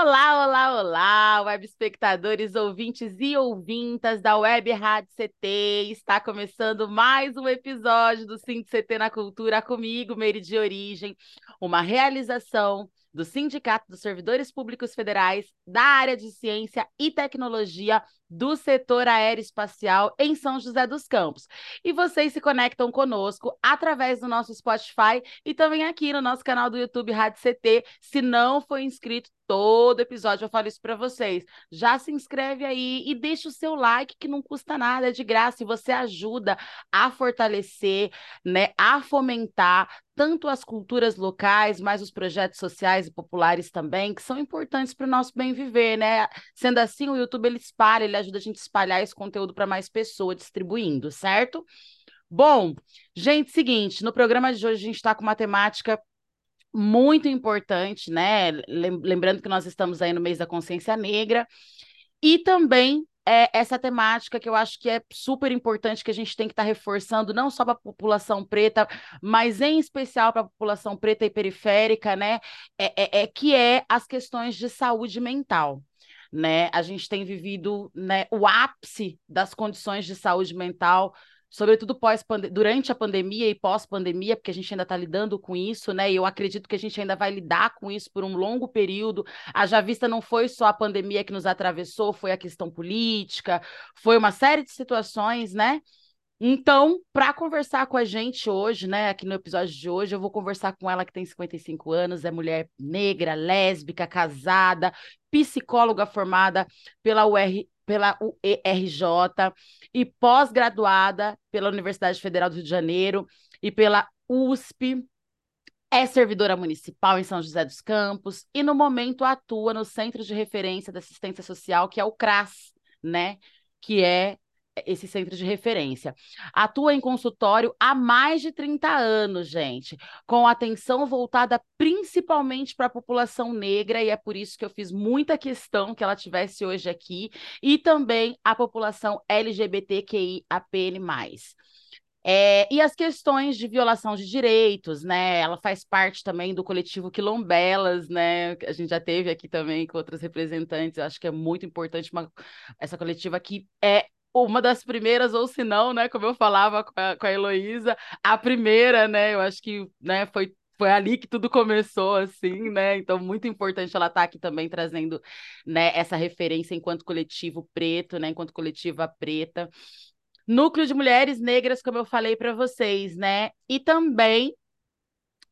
Olá, olá, olá, web espectadores, ouvintes e ouvintas da Web Rádio CT. Está começando mais um episódio do CT na Cultura comigo, Meire de Origem, uma realização do Sindicato dos Servidores Públicos Federais da área de Ciência e Tecnologia do setor aeroespacial em São José dos Campos. E vocês se conectam conosco através do nosso Spotify e também aqui no nosso canal do YouTube Rádio CT. Se não for inscrito, todo episódio eu falo isso para vocês. Já se inscreve aí e deixa o seu like, que não custa nada, é de graça, e você ajuda a fortalecer, né, a fomentar tanto as culturas locais, mas os projetos sociais e populares também, que são importantes para o nosso bem viver, né? Sendo assim, o YouTube ele espalha, ele ajuda a gente a espalhar esse conteúdo para mais pessoas, distribuindo, certo? Bom, gente, seguinte, no programa de hoje a gente está com uma temática muito importante, né? Lembrando que nós estamos aí no mês da consciência negra e também é essa temática que eu acho que é super importante que a gente tem que estar tá reforçando, não só para a população preta, mas em especial para a população preta e periférica, né? É, é, é, que é as questões de saúde mental. Né? A gente tem vivido né, o ápice das condições de saúde mental sobretudo pós durante a pandemia e pós-pandemia, porque a gente ainda está lidando com isso, né? E eu acredito que a gente ainda vai lidar com isso por um longo período. A já vista não foi só a pandemia que nos atravessou, foi a questão política, foi uma série de situações, né? Então, para conversar com a gente hoje, né, aqui no episódio de hoje, eu vou conversar com ela que tem 55 anos, é mulher negra, lésbica, casada, psicóloga formada pela UR, pela UERJ e pós-graduada pela Universidade Federal do Rio de Janeiro e pela USP. É servidora municipal em São José dos Campos e, no momento, atua no Centro de Referência da Assistência Social, que é o CRAS, né? Que é esse centro de referência. Atua em consultório há mais de 30 anos, gente, com atenção voltada principalmente para a população negra, e é por isso que eu fiz muita questão que ela tivesse hoje aqui, e também a população LGBTQIAPN+. É, e as questões de violação de direitos, né? Ela faz parte também do coletivo Quilombelas, né? A gente já teve aqui também com outros representantes. Acho que é muito importante uma, essa coletiva que é uma das primeiras, ou se não, né, como eu falava com a, com a Heloísa, a primeira, né, eu acho que, né, foi foi ali que tudo começou, assim, né? Então, muito importante ela estar tá aqui também trazendo, né, essa referência enquanto coletivo preto, né, enquanto coletiva preta. Núcleo de Mulheres Negras, como eu falei para vocês, né? E também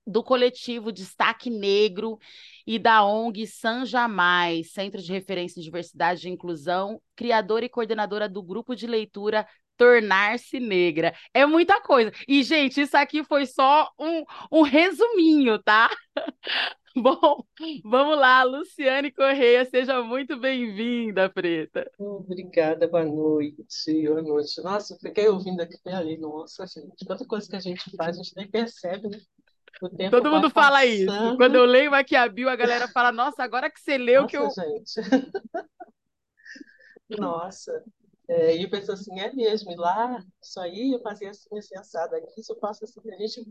do coletivo Destaque Negro e da ONG San Jamais, Centro de Referência em Diversidade e Inclusão, criadora e coordenadora do grupo de leitura Tornar-se Negra. É muita coisa. E, gente, isso aqui foi só um, um resuminho, tá? Bom, vamos lá, Luciane Correia, seja muito bem-vinda, Preta. Obrigada, boa noite, boa noite. Nossa, fiquei ouvindo aqui ali, nossa, gente, quanta coisa que a gente faz, a gente nem percebe, né? Todo mundo fala passando. isso. Quando eu leio Maquiavel, a galera fala: Nossa, agora que você leu Nossa, que eu. Gente. Nossa. É, e eu penso assim, é mesmo, e lá, isso aí eu fazia assim, assim, assado aqui, isso eu faço assim, a gente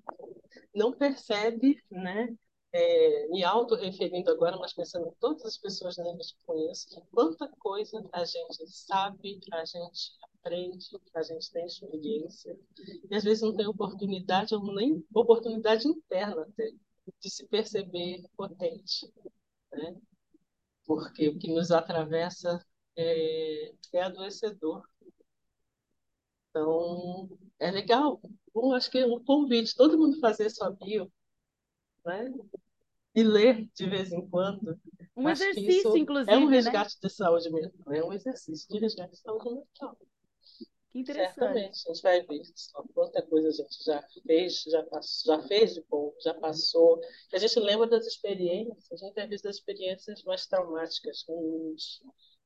não percebe, né, é, me auto-referindo agora, mas pensando em todas as pessoas negras que conheço, quanta coisa a gente sabe, a gente aprende, a gente tem experiência, e às vezes não tem oportunidade, ou nem oportunidade interna até, de se perceber potente. Né? Porque o que nos atravessa é, é adoecedor. Então, é legal. Bom, acho que é um convite, todo mundo fazer sua bio, né? E ler de vez em quando. Um acho exercício, inclusive. É um né? resgate né? de saúde mental. É um exercício de resgate de saúde mental. Que interessante. Certamente, a gente vai ver só quanta coisa a gente já fez, já, passou, já fez de bom, já passou. A gente lembra das experiências, a gente às vezes das experiências mais traumáticas, ruins,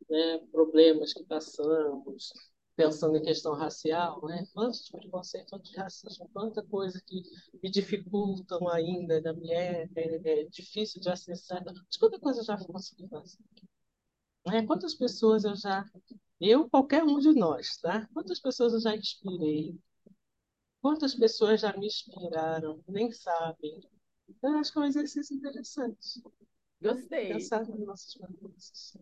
né, problemas que passamos, pensando em questão racial, né? Quantos preconceitos, quantos racismo, quanta coisa que me dificultam ainda, da mulher, é, é difícil de acessar. Quanta coisa eu já consegui fazer. Né? Quantas pessoas eu já, eu, qualquer um de nós, tá? Quantas pessoas eu já inspirei? Quantas pessoas já me inspiraram? Nem sabem. Então, acho que é um exercício interessante. Gostei. Pensar nas nossas mudanças.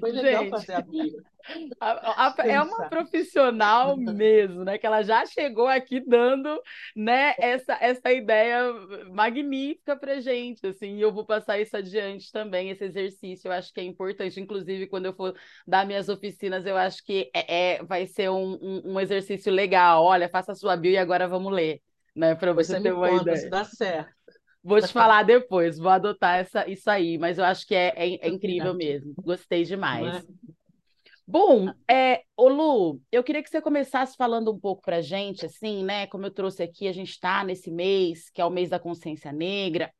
Foi legal Gente, fazer a. A, a, é uma profissional mesmo, né? Que ela já chegou aqui dando, né, essa, essa ideia magnífica pra gente, assim, e eu vou passar isso adiante também, esse exercício, eu acho que é importante, inclusive quando eu for dar minhas oficinas, eu acho que é, é vai ser um, um, um, exercício legal, olha, faça a sua bio e agora vamos ler, né, para você, você ter uma conta, ideia. Se dá certo. Vou te falar depois, vou adotar essa, isso aí, mas eu acho que é, é, é incrível mesmo. Gostei demais. Bom, é, ô Lu, eu queria que você começasse falando um pouco pra gente, assim, né? Como eu trouxe aqui, a gente está nesse mês, que é o mês da consciência negra.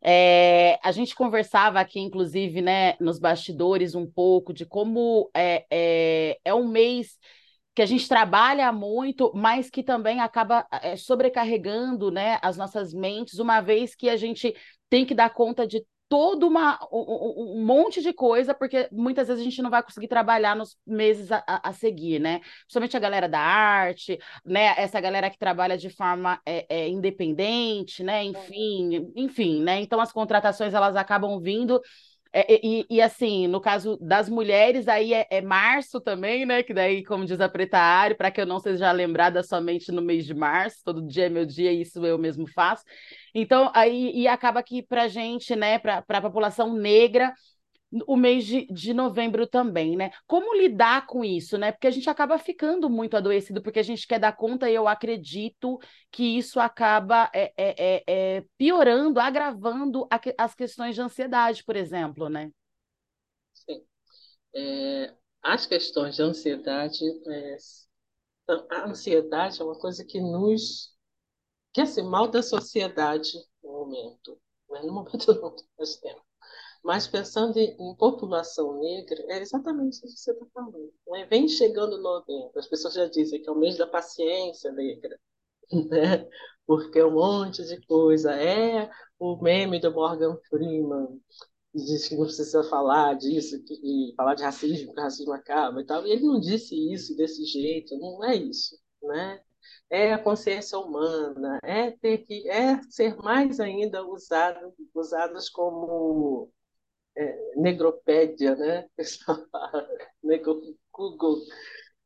É, a gente conversava aqui, inclusive, né, nos bastidores, um pouco de como é, é, é um mês que a gente trabalha muito, mas que também acaba é, sobrecarregando né, as nossas mentes, uma vez que a gente tem que dar conta de todo uma, um, um, monte de coisa, porque muitas vezes a gente não vai conseguir trabalhar nos meses a, a, seguir, né? Principalmente a galera da arte, né? Essa galera que trabalha de forma é, é, independente, né? Enfim, enfim, né? Então as contratações elas acabam vindo é, e, e, assim, no caso das mulheres, aí é, é, março também, né? Que daí, como diz a Preta Ari, para que eu não seja lembrada somente no mês de março, todo dia é meu dia, isso eu mesmo faço. Então, aí e acaba que para gente, né, para a população negra, o mês de, de novembro também, né? Como lidar com isso, né? Porque a gente acaba ficando muito adoecido, porque a gente quer dar conta, e eu acredito que isso acaba é, é, é, é piorando, agravando a, as questões de ansiedade, por exemplo, né? Sim. É, as questões de ansiedade, é, a ansiedade é uma coisa que nos que assim, mal da sociedade no momento, né? no momento não nós temos mas pensando em, em, população negra, é exatamente isso que você está falando. Né? Vem chegando novembro, as pessoas já dizem que é o mês da paciência negra, né? porque é um monte de coisa. É o meme do Morgan Freeman, que diz que não precisa falar disso, que, falar de racismo, que o racismo acaba e tal. E ele não disse isso desse jeito, não é isso. Né? é a consciência humana, é ter que é ser mais ainda usado, usadas como é, negropédia, né? Negro, Google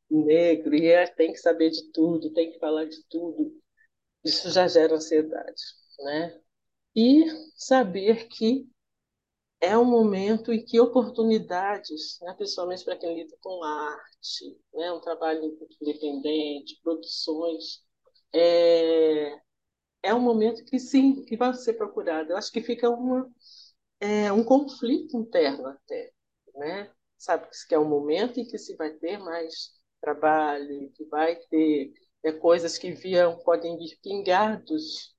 negro, e é, tem que saber de tudo, tem que falar de tudo. Isso já gera ansiedade, né? E saber que é um momento em que oportunidades, né, principalmente para quem lida com arte, né, um trabalho independente, produções, é, é um momento que sim, que vai ser procurado. Eu acho que fica uma é, um conflito interno até, né? Sabe que é um momento em que se vai ter mais trabalho, que vai ter é, coisas que viam podem vir pingados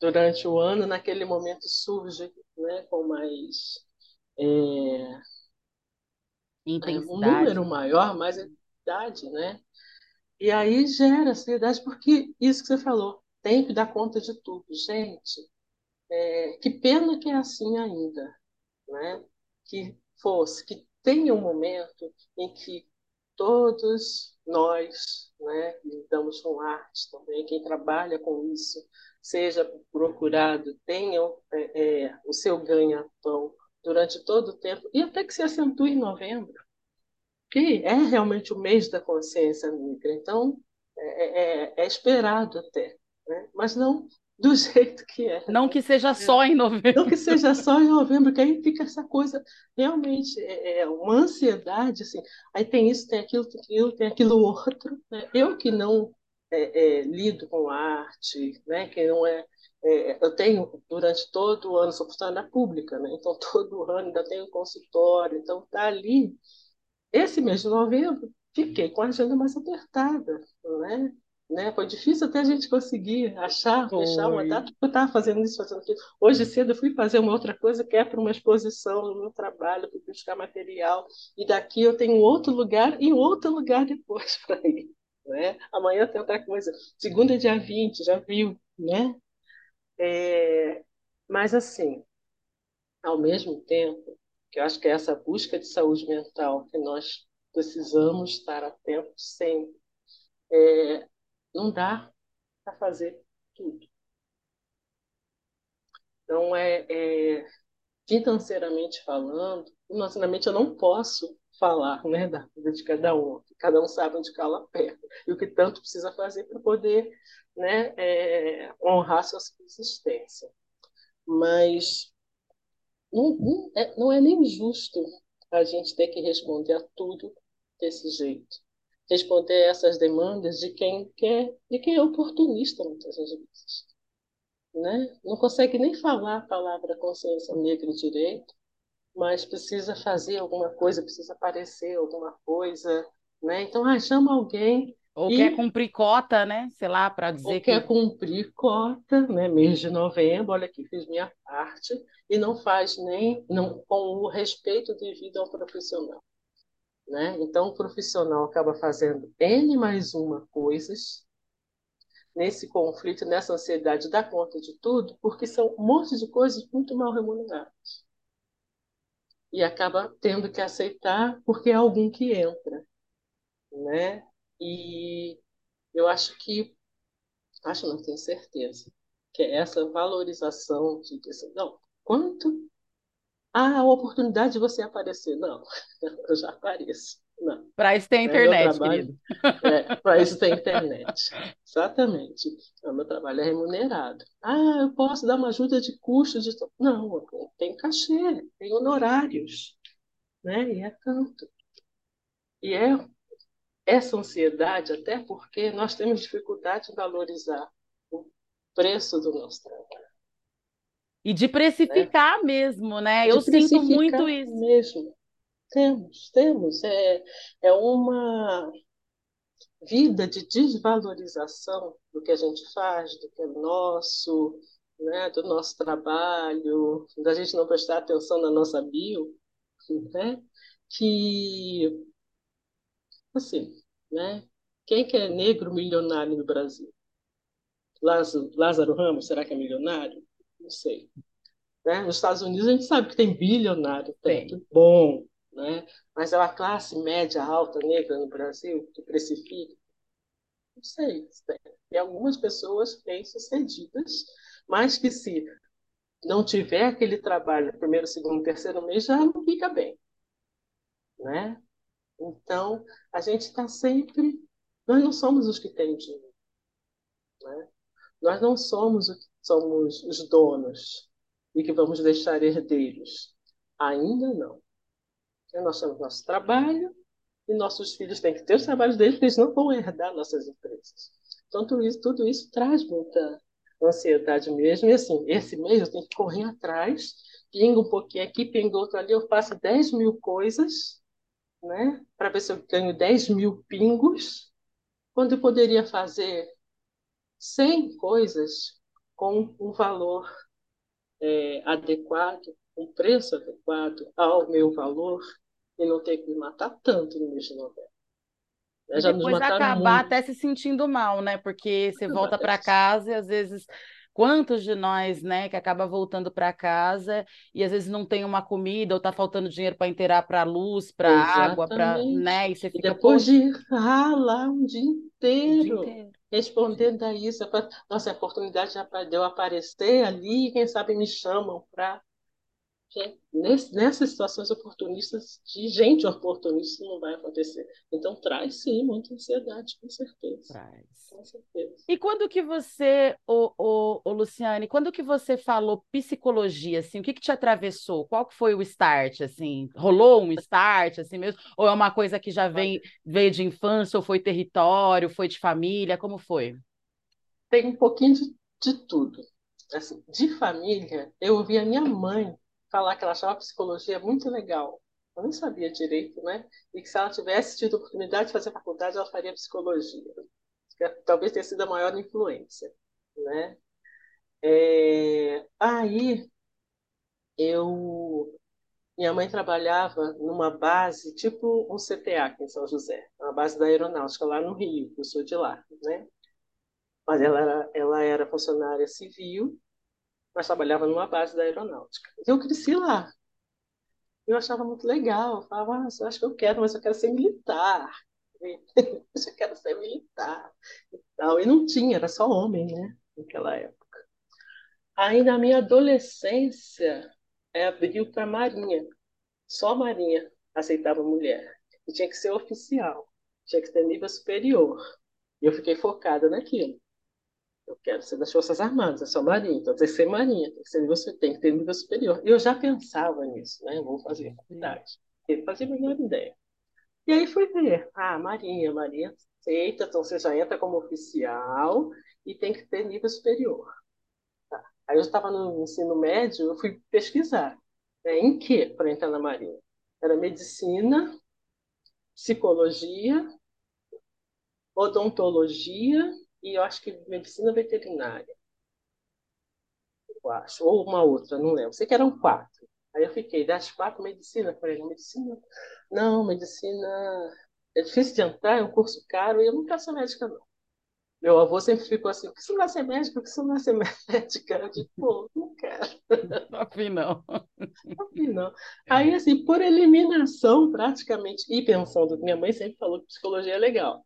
durante o ano, naquele momento surge, né, com mais é, um número maior, mais intensidade, né? E aí gera ansiedade, porque isso que você falou, tem que dar conta de tudo. Gente, é, que pena que é assim ainda, né? que fosse, que tenha um momento em que todos nós, né, lidamos com arte também, quem trabalha com isso, seja procurado, tenha é, é, o seu ganha-pão durante todo o tempo, e até que se acentue em novembro, que é realmente o mês da consciência negra. Então, é, é, é esperado até, né? mas não do jeito que é. Não que seja só em novembro. Não que seja só em novembro, que aí fica essa coisa realmente é, é uma ansiedade, assim. Aí tem isso, tem aquilo, tem aquilo, tem aquilo outro. Né? Eu que não é, é, lido com arte, né? Que não é, é, eu tenho durante todo o ano sou funcionária pública, né? Então todo ano ainda tenho consultório, então tá ali. Esse mês de novembro fiquei com a agenda mais apertada, né? Né? Foi difícil até a gente conseguir achar, Foi. fechar uma data, eu estava fazendo isso, fazendo aquilo. Hoje cedo eu fui fazer uma outra coisa que é para uma exposição no meu trabalho, para buscar material, e daqui eu tenho outro lugar e outro lugar depois para ir. Né? Amanhã tem outra coisa. Segunda, dia 20, já viu, né? É... Mas, assim, ao mesmo tempo, que eu acho que é essa busca de saúde mental que nós precisamos estar atentos sempre, é, não dá para fazer tudo. Então, é, é, financeiramente falando, financeiramente eu não posso falar né, da vida de cada um. Cada um sabe onde cala perto e o que tanto precisa fazer para poder né, é, honrar sua subsistência. Mas não, não, é, não é nem justo a gente ter que responder a tudo desse jeito responder essas demandas de quem quer, de quem é oportunista muitas vezes. Né? Não consegue nem falar a palavra consciência negra direito, mas precisa fazer alguma coisa, precisa aparecer alguma coisa, né? Então, ah, chama alguém ou e... quer cumprir cota, né? Sei lá, para dizer Ou que quer cumprir cota, né? Mês de novembro, olha aqui, fiz minha parte e não faz nem não com o respeito devido ao profissional. Né? Então, o profissional acaba fazendo N mais uma coisas nesse conflito, nessa ansiedade, dá conta de tudo, porque são um monte de coisas muito mal remuneradas. E acaba tendo que aceitar porque é alguém que entra. Né? E eu acho que, acho não tenho certeza, que é essa valorização de não, quanto ah, a oportunidade de você aparecer. Não, eu já apareço. Não. Para isso tem internet, querido. É, para isso tem internet. Exatamente. O meu trabalho é remunerado. Ah, eu posso dar uma ajuda de custo de. Não, tem cachê, tem honorários. Né? E é tanto. E é essa ansiedade, até porque nós temos dificuldade em valorizar o preço do nosso trabalho. E de precificar né? mesmo, né? De Eu sinto muito isso. Mesmo. Temos, temos. É, é uma vida de desvalorização do que a gente faz, do que é nosso, né? do nosso trabalho, da gente não prestar atenção na nossa bio, né? que, assim, né? quem que é negro milionário no Brasil? Lázaro, Lázaro Ramos, será que é milionário? Não sei. Né? Nos Estados Unidos a gente sabe que tem bilionário, tanto bom, né? mas é uma classe média alta negra no Brasil que precifica. Não sei. Tem algumas pessoas bem-sucedidas, mas que se não tiver aquele trabalho no primeiro, segundo, terceiro mês, já não fica bem. Né? Então, a gente está sempre. Nós não somos os que têm dinheiro. Né? Nós não somos o que somos os donos e que vamos deixar herdeiros. Ainda não. Nós temos nosso trabalho e nossos filhos têm que ter os trabalhos deles, porque eles não vão herdar nossas empresas. Então, tudo isso, tudo isso traz muita ansiedade mesmo. E assim, esse mês eu tenho que correr atrás, pingo um pouquinho aqui, pingo outro ali, eu faço 10 mil coisas, né? Para ver se eu ganho 10 mil pingos, quando eu poderia fazer 100 coisas com um valor é, adequado, um preço adequado ao meu valor e não ter que me matar tanto no mês de novembro. Né? Já depois acabar muito. até se sentindo mal, né? Porque você volta para casa e às vezes quantos de nós, né, que acaba voltando para casa e às vezes não tem uma comida ou tá faltando dinheiro para inteirar para luz, para água, para, né, e você fica e depois de ralar um dia inteiro. Um dia inteiro respondendo a isso. Nossa, a oportunidade já deu aparecer ali, quem sabe me chamam para. Nessas situações oportunistas, de gente oportunista, não vai acontecer. Então, traz sim muita ansiedade, com certeza. Traz. Com certeza. E quando que você, o, o, o Luciane, quando que você falou psicologia, assim, o que, que te atravessou? Qual que foi o start, assim? Rolou um start, assim mesmo? Ou é uma coisa que já vem, veio de infância, ou foi território, foi de família? Como foi? Tem um pouquinho de, de tudo. Assim, de família, eu ouvi a minha mãe falar que ela achava psicologia muito legal. Eu nem sabia direito, né? E que se ela tivesse tido oportunidade de fazer faculdade, ela faria psicologia. que talvez tenha sido a maior influência, né? É, aí eu minha mãe trabalhava numa base tipo um CTA aqui em São José, uma base da aeronáutica lá no Rio, eu sou de lá, né? Mas ela era, ela era funcionária civil, mas trabalhava numa base da aeronáutica. Eu cresci lá. Eu achava muito legal. Eu falava, ah, eu acho que eu quero, mas eu quero ser militar. eu quero ser militar. E, tal. e não tinha, era só homem, né? Naquela época. Aí na minha adolescência, é, abriu para a Marinha. Só a Marinha aceitava mulher. E tinha que ser oficial, tinha que ter nível superior. E eu fiquei focada naquilo. Eu quero ser das Forças Armadas, é só Marinha, então tem que ser Marinha, tem que, ser nível, tem que ter nível superior. E eu já pensava nisso, né? Vou fazer faculdade. Eu fazia a menor ideia. E aí fui ver, ah, Marinha, Marinha aceita, então você já entra como oficial e tem que ter nível superior. Aí eu estava no ensino médio, eu fui pesquisar. Né, em que para entrar na Marinha? Era medicina, psicologia, odontologia e eu acho que medicina veterinária. Eu acho. Ou uma outra, não lembro. Sei que eram quatro. Aí eu fiquei, das quatro, medicina. Falei, medicina? Não, medicina é difícil de entrar, é um curso caro e eu não quero ser médica, não. Meu avô sempre ficou assim, por que você não vai ser médica? Por que você não vai ser médica? Eu digo, pô, não quero. Afim não. Afim não. Aí, assim, por eliminação, praticamente, e pensando, minha mãe sempre falou que psicologia é legal.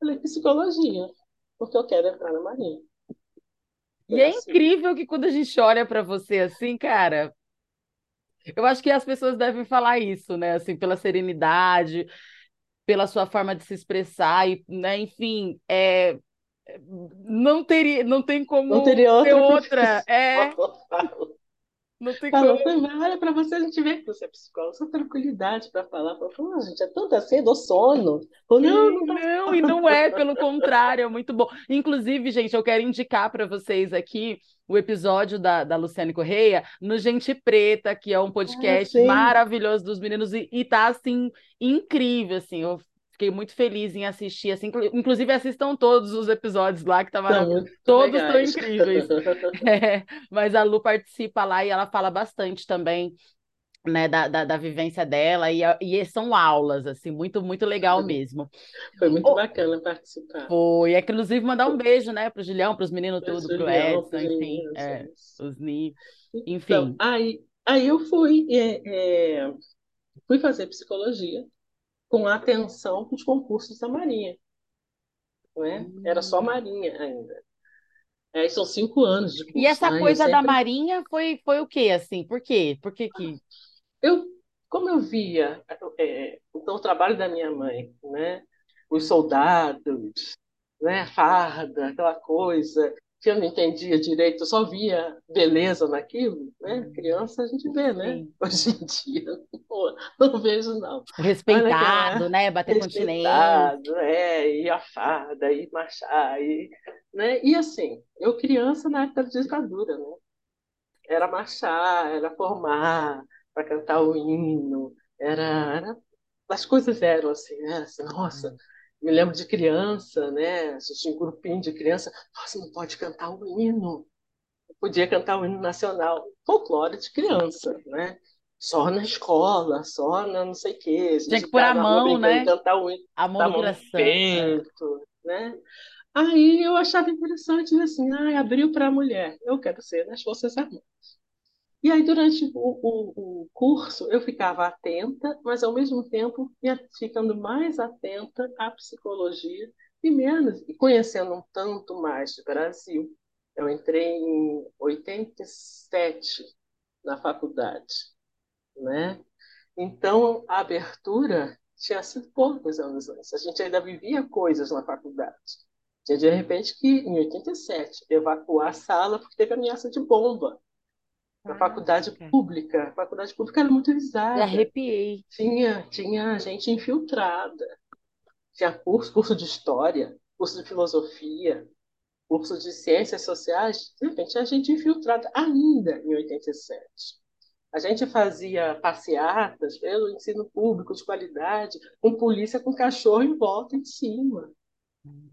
Falei, psicologia, porque eu quero entrar na Marinha. E é, assim. incrível que quando a gente olha para você assim, cara, eu acho que as pessoas devem falar isso, né? Assim, pela serenidade, pela sua forma de se expressar e, né, enfim, é, não teria, não tem como não teria outra, outra. É, não tem Falou, como. olha, para você a gente vê que você é psicóloga, só tranquilidade para falar. Falou, ah, gente, é tanto assim, dou sono. Falou, não, não, não, e não é, pelo contrário, é muito bom. Inclusive, gente, eu quero indicar para vocês aqui o episódio da, da Luciane Correia no Gente Preta, que é um podcast ah, maravilhoso dos meninos, e, e tá assim, incrível, assim. Eu fiquei muito feliz em assistir, assim, inclusive assistam todos os episódios lá, que tá maravilhoso. Todos estão incríveis. É, mas a Lu participa lá e ela fala bastante também. Né, da, da, da vivência dela, e, e são aulas, assim, muito, muito legal mesmo. Foi muito oh, bacana participar. Foi, é, inclusive mandar um beijo, né, pro Julião, pros meninos tudo, pro Edson, enfim, é, os Ni, então, enfim. Então, aí, aí eu fui, é, é, fui fazer psicologia, com atenção para os concursos da Marinha. É? Era só hum. Marinha ainda. É, são cinco anos de curso. E essa né? coisa sempre... da Marinha foi, foi o quê, assim? Por quê? Por que que... Eu, como eu via é, então, o trabalho da minha mãe, né? os soldados, né? farda, aquela coisa, que eu não entendia direito, eu só via beleza naquilo, né? Uhum. Criança a gente vê, né? Sim. Hoje em dia, pô, não vejo, não. Respeitado, né? Bater respeitado, é, e a farda, e marchar, e, né? E assim, eu criança na época da ditadura, né? Era marchar, era formar, para cantar o hino, era, era... As coisas eram assim, né? Assim, nossa... Uhum me lembro de criança, né? Assisti um grupinho de criança. Nossa, não pode cantar o hino. Eu podia cantar o hino nacional. Folclore de criança, né? Só na escola, só na não sei o quê. Tinha que pôr a mão, né? Cantar o hino, a mão no coração. Peito, né? Aí eu achava interessante, assim, ah, abriu para a mulher. Eu quero ser nas Forças Armadas. E aí, durante o, o, o, curso, eu ficava atenta, mas ao mesmo tempo ficando mais atenta à psicologia e menos, e conhecendo um tanto mais do Brasil. Eu entrei em 87 na faculdade, né? Então, a abertura tinha sido poucos anos antes. A gente ainda vivia coisas na faculdade. Tinha, de repente, que, em 87, evacuar a sala porque teve ameaça de bomba na ah, faculdade pública. A faculdade pública era muito visada. arrepiei. Tinha, tinha gente infiltrada. Tinha curso, curso de história, curso de filosofia, curso de ciências sociais. De repente, tinha gente infiltrada ainda em 87. A gente fazia passeatas pelo ensino público de qualidade, com polícia com cachorro em volta em cima.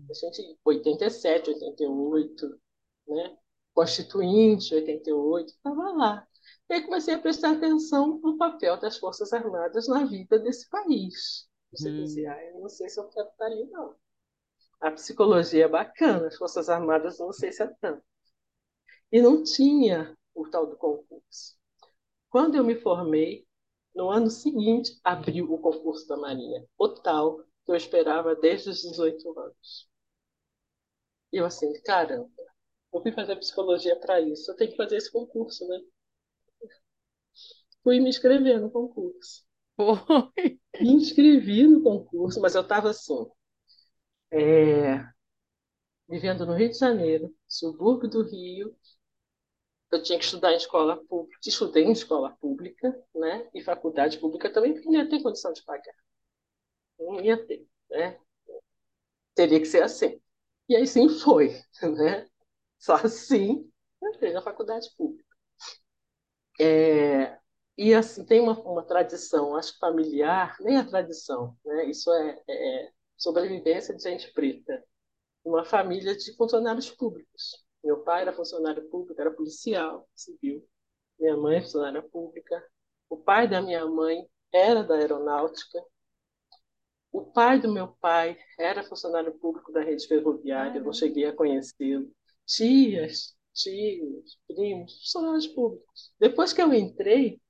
A gente, 87, 88, né? Constituinte, 88, estava lá. E aí comecei a prestar atenção no papel das Forças Armadas na vida desse país. Você hum. dizia, ah, eu não sei se eu quero estar ali, não. A psicologia é bacana, as Forças Armadas não sei se é tanto. E não tinha o tal do concurso. Quando eu me formei, no ano seguinte, abriu o concurso da Marinha, o tal que eu esperava desde os 18 anos. E eu assim, caramba, eu fui fazer psicologia para isso, eu tenho que fazer esse concurso, né? Fui me inscrever no concurso. Foi. Me inscrevi no concurso, mas eu estava assim, é, vivendo no Rio de Janeiro, subúrbio do Rio, eu tinha que estudar em escola pública, estudei em escola pública, né? E faculdade pública também, porque não ia ter condição de pagar. Não ia ter, né? Teria que ser assim. E aí sim foi, né? Só assim entrei na faculdade pública. É, e assim, tem uma, uma tradição, acho familiar, nem a tradição, né? Isso é, é sobrevivência de gente preta. Uma família de funcionários públicos. Meu pai era funcionário público, era policial civil. Minha mãe funcionária pública. O pai da minha mãe era da aeronáutica. O pai do meu pai era funcionário público da rede ferroviária, eu não cheguei a conhecê-lo. Tias, tios, primos, funcionários públicos. Depois que eu entrei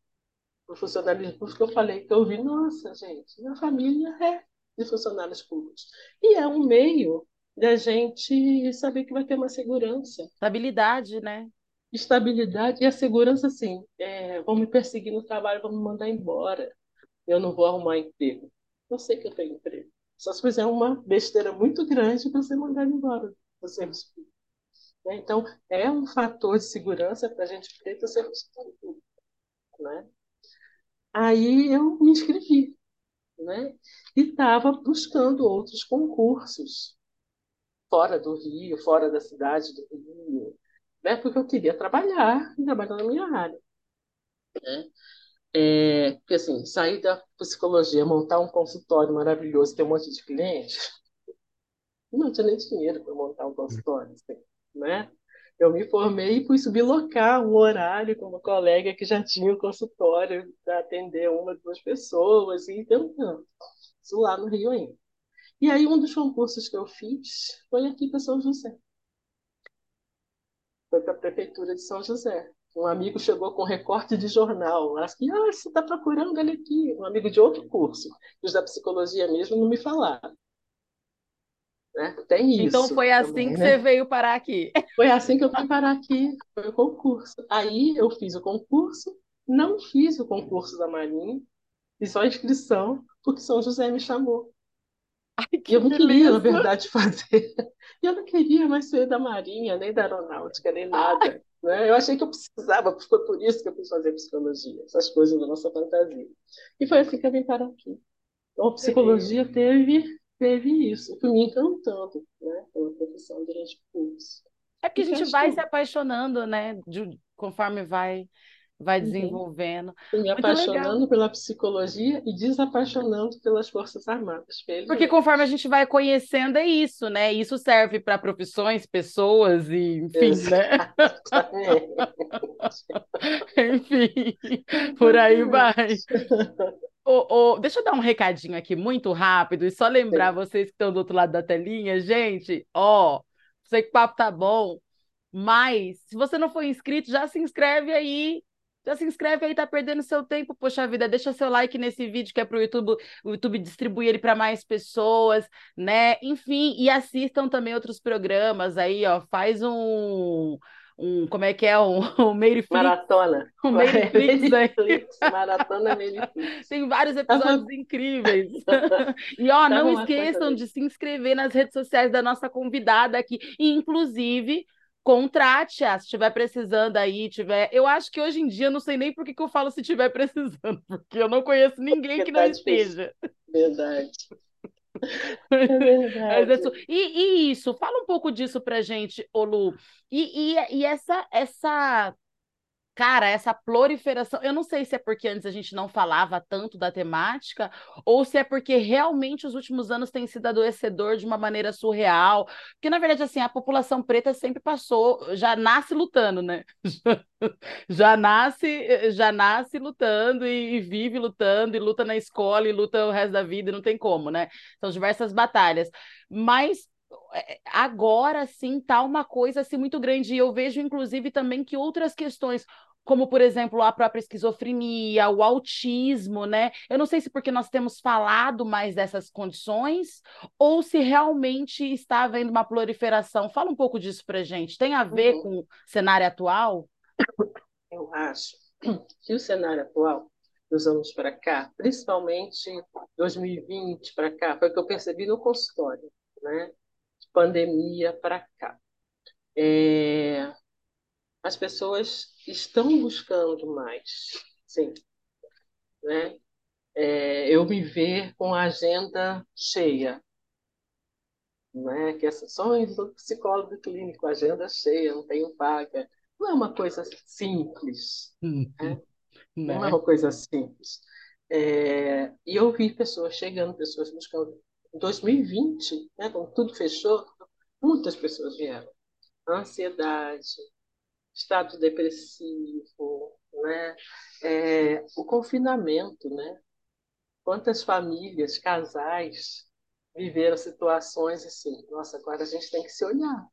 no funcionário público, eu falei que eu vi, nossa, gente, minha família é de funcionários públicos. E é um meio da gente saber que vai ter uma segurança. Estabilidade, né? Estabilidade e a segurança, assim, é, vão me perseguir no trabalho, vão me mandar embora. Eu não vou arrumar emprego. Eu sei que eu tenho emprego. Só se fizer uma besteira muito grande para ser mandado embora do serviço público. Né? Então, é um fator de segurança para a gente preta ser público. Né? Aí eu me inscrevi. Né? E estava buscando outros concursos fora do Rio, fora da cidade do Rio, né? porque eu queria trabalhar e trabalhar na minha área. Né? É, porque assim, sair da psicologia, montar um consultório maravilhoso, ter um monte de clientes, não tinha nem dinheiro para montar um consultório, assim, né? Eu me formei e fui sublocar um horário com uma colega que já tinha um consultório para atender uma, duas pessoas, e tentando. Isso lá no Rio ainda. E aí, um dos concursos que eu fiz foi aqui para São José. Foi para a Prefeitura de São José. Um amigo chegou com recorte de jornal. Assim, ah, você está procurando ele aqui. Um amigo de outro curso. Os da psicologia mesmo não me falaram. Né? Tem isso. Então foi assim também, que né? você veio parar aqui. Foi assim que eu fui parar aqui. Foi o concurso. Aí eu fiz o concurso, não fiz o concurso da Marinha, fiz só a inscrição, porque São José me chamou. Ai, eu não queria, na verdade, fazer. Eu não queria mais ser da Marinha, nem da Aeronáutica, nem nada. Né? Eu achei que eu precisava, foi por isso que eu fui fazer psicologia, essas coisas da nossa fantasia. E foi assim que eu vim parar aqui. Então, a psicologia teve, teve isso, fui me encantando né, pela profissão durante o curso. É porque a gente vai se apaixonando, né, de, conforme vai vai uhum. desenvolvendo. Me apaixonando legal. pela psicologia e desapaixonando pelas Forças Armadas. Porque conforme a gente vai conhecendo, é isso, né? Isso serve para profissões, pessoas e enfim, né? enfim, por aí vai. Oh, oh, deixa eu dar um recadinho aqui muito rápido e só lembrar Sim. vocês que estão do outro lado da telinha, gente, ó, sei que o papo tá bom, mas se você não for inscrito, já se inscreve aí já se inscreve aí, tá perdendo seu tempo, poxa vida, deixa seu like nesse vídeo que é pro YouTube, o YouTube distribuir ele para mais pessoas, né? Enfim, e assistam também outros programas aí, ó, faz um um, como é que é, um, um Meiriflix. Maratona. Um Meiriflix, Maratona Meiriflix. Tem vários episódios incríveis. e, ó, não esqueçam de se inscrever nas redes sociais da nossa convidada aqui, inclusive contrate-a se estiver precisando aí, tiver. Eu acho que hoje em dia não sei nem por que, que eu falo se estiver precisando, porque eu não conheço ninguém que não esteja. Verdade. É verdade. E, e, isso, fala um pouco disso pra gente, Olu. E, e, e essa, essa Cara, essa proliferação, eu não sei se é porque antes a gente não falava tanto da temática, ou se é porque realmente os últimos anos têm sido adoecedor de uma maneira surreal. Porque, na verdade, assim, a população preta sempre passou, já nasce lutando, né? Já nasce, já nasce lutando e, e vive lutando, e luta na escola, e luta o resto da vida, e não tem como, né? São diversas batalhas. Mas agora sim tá uma coisa assim muito grande. E eu vejo, inclusive, também que outras questões, como, por exemplo, a própria esquizofrenia, o autismo, né? Eu não sei se porque nós temos falado mais dessas condições ou se realmente está havendo uma proliferação. Fala um pouco disso pra gente. Tem a ver uhum. com o cenário atual? Eu acho que o cenário atual dos anos para cá, principalmente 2020 para cá, foi o que eu percebi no consultório, né? Pandemia para cá. É, as pessoas estão buscando mais, sim. Né? É, eu me ver com a agenda cheia, né? que é sessões do psicólogo clínico, agenda cheia, não tenho vaga. Não é uma coisa simples. Uhum. Né? Não é né? uma coisa simples. É, e eu vi pessoas chegando, pessoas buscando em 2020, né, quando tudo fechou, muitas pessoas vieram. Ansiedade, estado depressivo, né? É, o confinamento, né? Quantas famílias, casais viveram situações assim, nossa, agora a gente tem que se olhar.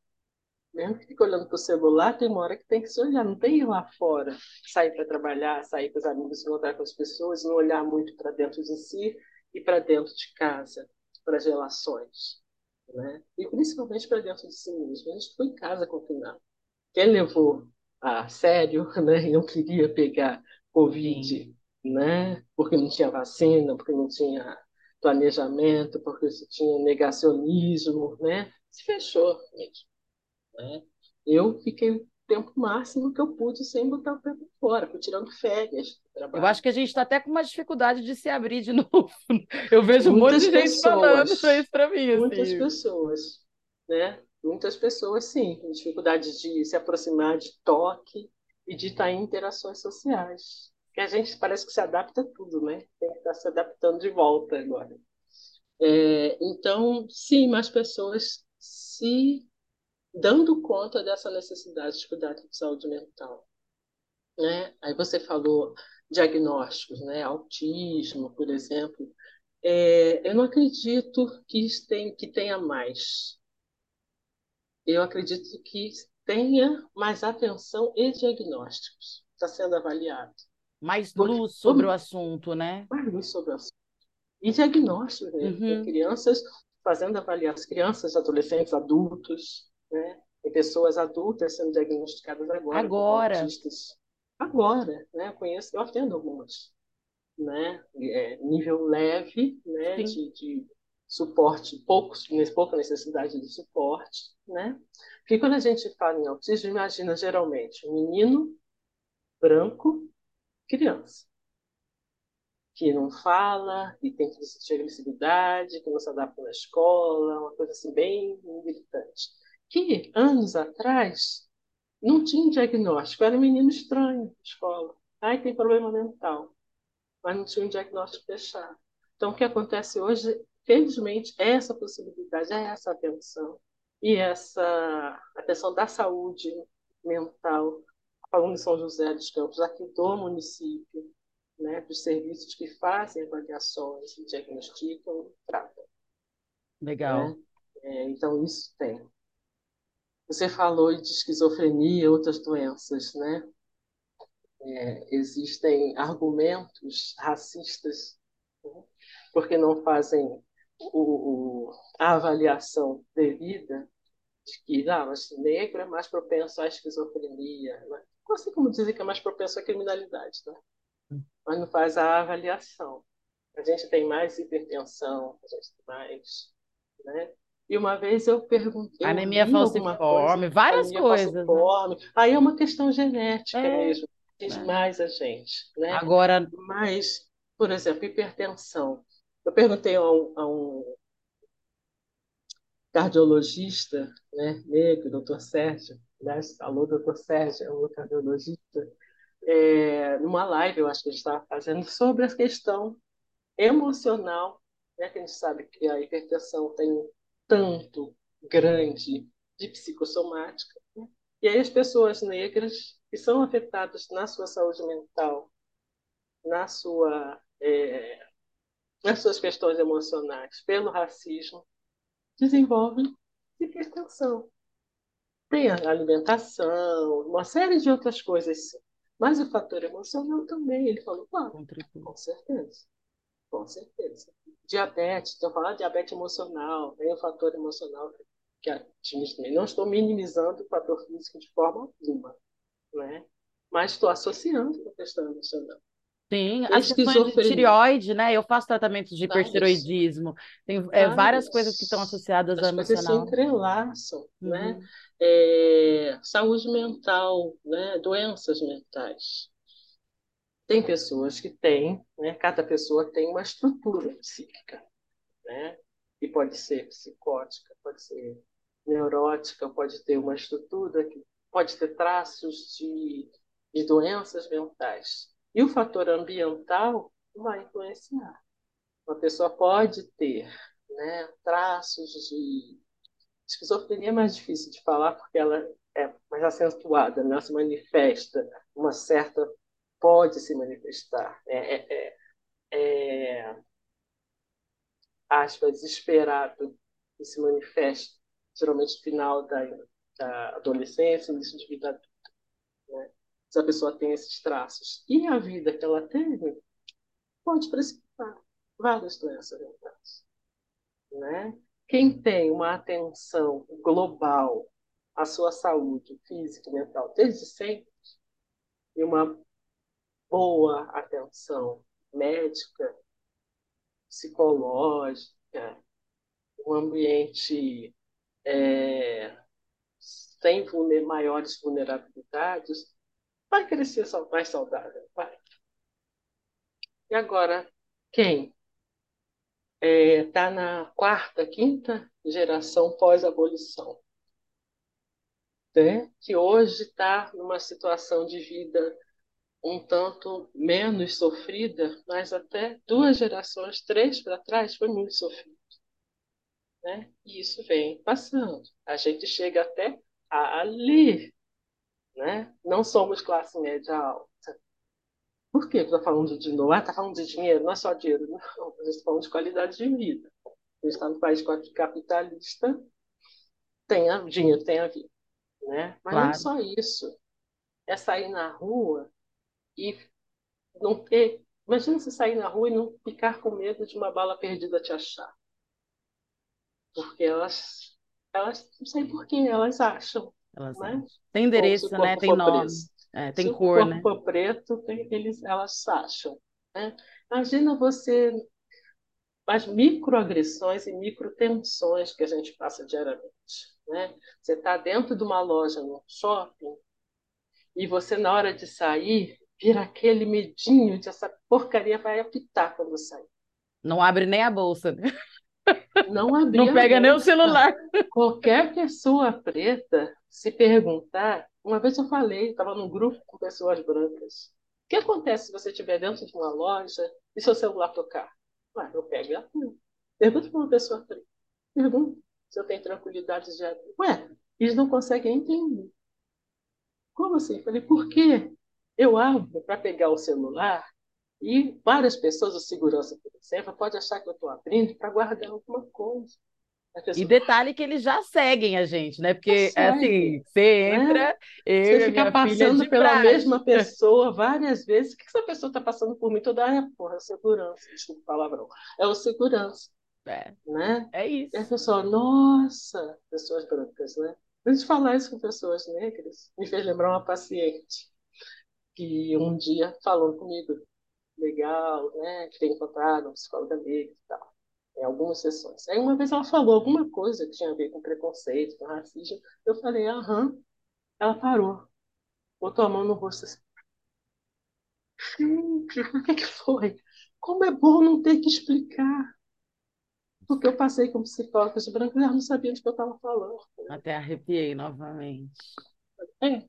Mesmo que fique olhando para o celular, tem uma hora que tem que se olhar, não tem ir lá fora, sair para trabalhar, sair com os amigos, encontrar com as pessoas, não olhar muito para dentro de si e para dentro de casa para as relações, né? E principalmente para dentro de si mesmo. A gente ficou em casa confinado. Quem levou a sério, né? Não queria pegar Covid, né? Porque não tinha vacina, porque não tinha planejamento, porque se tinha negacionismo, né? Se fechou mesmo, né? Eu fiquei tempo máximo que eu pude sem botar o pé para fora, fui tirando férias. Eu acho que a gente está até com uma dificuldade de se abrir de novo. Eu vejo muitas um monte de gente falando isso para mim. Assim. Muitas pessoas, né? Muitas pessoas, sim, com dificuldade de se aproximar de toque e de estar em interações sociais. Que a gente parece que se adapta a tudo, né? Tem que estar se adaptando de volta agora. É, então, sim, mais pessoas se dando conta dessa necessidade de cuidar de saúde mental. Né? Aí você falou diagnósticos, né? autismo, por exemplo. É, eu não acredito que, tem, que tenha mais. Eu acredito que tenha mais atenção e diagnósticos. Está sendo avaliado. Mais luz sobre o assunto, né? Mais luz sobre o assunto. E diagnósticos, né? Uhum. Crianças fazendo avaliações, crianças, adolescentes, adultos, né? Tem pessoas adultas sendo diagnosticadas agora. Agora. Agora, né? Eu conheço, eu atendo algumas, né? É, nível leve, né? De, de, suporte, poucos, pouca necessidade de suporte, né? Porque quando a gente fala em autismo, imagina geralmente um menino branco, criança, que não fala, e tem que de agressividade, que não se adapta na escola, uma coisa assim bem gritante que anos atrás não tinha diagnóstico, era um menino estranho na escola. Ai, tem problema mental, mas não tinha um diagnóstico fechado. Então, o que acontece hoje, felizmente, é essa possibilidade, é essa atenção e essa atenção da saúde mental, falando em São José dos Campos, aqui do município, né, dos serviços que fazem avaliações, diagnosticam, tratam. Legal. Né? É, então, isso tem. Você falou de esquizofrenia e outras doenças, né? É, existem argumentos racistas né? porque não fazem o, o, a avaliação devida de que ah, mas negro é mais propenso à esquizofrenia, né? assim como dizer que é mais propenso à criminalidade, né? mas não faz a avaliação. A gente tem mais hipertensão, a gente tem mais né? E uma vez eu perguntei. Anemia falciforme, várias anemia coisas. Né? Falciforme. Né? Aí é uma questão genética é, mesmo. Diz é. mais a gente. Né? Agora. Mas, por exemplo, hipertensão. Eu perguntei a um, a um cardiologista né, negro, doutor Sérgio, aliás, falou doutor Sérgio, é um cardiologista, é, numa live, eu acho que a gente estava fazendo, sobre a questão emocional, né, que a gente sabe que a hipertensão tem tanto grande de psicossomática. Né? E aí as pessoas negras que são afetadas na sua saúde mental, na sua, é, nas suas questões emocionais pelo racismo, desenvolvem hipertensão. Tem a alimentação, uma série de outras coisas, mas o fator emocional também, ele falou, claro, com certeza, com certeza. Diabetes, estou falando de diabetes emocional, tem o fator emocional que atinge também. Não estou minimizando o fator físico de forma alguma, né? mas estou associando com a questão emocional. Sim, as questões de tireoide, né? Eu faço tratamento de hipertiroidismo. Tem é, várias coisas que estão associadas ao emocional. As coisas se entrelaçam, né? uhum. né? É, saúde mental, né? Doenças mentais. Tem pessoas que têm, né? Cada pessoa tem uma estrutura psíquica, né? E pode ser psicótica, pode ser neurótica, pode ter uma estrutura que pode ter traços de, de doenças mentais. E o fator ambiental vai influenciar. Uma pessoa pode ter né, traços de esquizofrenia é mais difícil de falar porque ela é mais acentuada, né? ela se manifesta, uma certa pode se manifestar. É, é, é, é aspas, esperado que se manifeste, geralmente no final da, da adolescência, início de vida adulta. Né? se a pessoa tem esses traços. E a vida que ela teve pode precipitar várias doenças mentais. Né? Quem tem uma atenção global à sua saúde física e mental desde sempre, e uma boa atenção médica, psicológica, um ambiente é, sem maiores vulnerabilidades, vai crescer mais saudável. Vai. E agora, quem está é, tá na quarta, quinta geração pós-abolição, né? que hoje está numa situação de vida um tanto menos sofrida, mas até duas gerações, três para trás, foi muito sofrido. Né? E isso vem passando. A gente chega até ali né? Não somos classe média alta. Por que está falando de novo? Ah, está falando de dinheiro? Não é só dinheiro, não. A gente está falando de qualidade de vida. A gente está no país capitalista, tem a, dinheiro tem a vida. Né? Mas claro. não é só isso. É sair na rua e não ter. Imagina você sair na rua e não ficar com medo de uma bala perdida te achar. Porque elas, elas não sei por que, elas acham elas né? Tem endereço, né? Tem nome. É, tem se cor, o corpo né? for preto, tem, eles, elas acham. Né? Imagina você as microagressões e microtensões que a gente passa diariamente. Né? Você está dentro de uma loja no shopping e você, na hora de sair, vira aquele medinho de essa porcaria vai apitar quando sair. Não abre nem a bolsa, né? Não abrir Não pega nem o celular. Qualquer pessoa preta se perguntar. Uma vez eu falei, estava num grupo com pessoas brancas. O que acontece se você estiver dentro de uma loja e seu celular tocar? Ué, eu pego e atendo. Pergunta para uma pessoa preta. Pergunta se eu tenho tranquilidade de abrir. Ué, eles não conseguem entender. Como assim? Eu falei, por quê? Eu abro para pegar o celular e várias pessoas, o segurança, por exemplo, pode achar que eu estou abrindo para guardar alguma coisa. Pessoa... E detalhe que eles já seguem a gente, né? Porque, é assim, você né? entra, né? eu Você fica passando pela praxe. mesma pessoa várias vezes. O que essa pessoa está passando por mim toda? Ah, porra, é segurança. Desculpa o palavrão. É o segurança. É, né? é isso. E a pessoa, nossa, pessoas brancas, né? Antes de falar isso com pessoas negras, me fez lembrar uma paciente que um dia falou comigo, legal, né? Que tem encontrado um psicólogo amigo e tal, em algumas sessões. Aí uma vez ela falou alguma coisa que tinha a ver com preconceito, com racismo. Eu falei, aham. Ela parou, botou a mão no rosto assim. Gente, o que, que foi? Como é bom não ter que explicar. Porque eu passei com psicólogos brancos e ela não sabia do que eu estava falando. Até arrepiei novamente. É.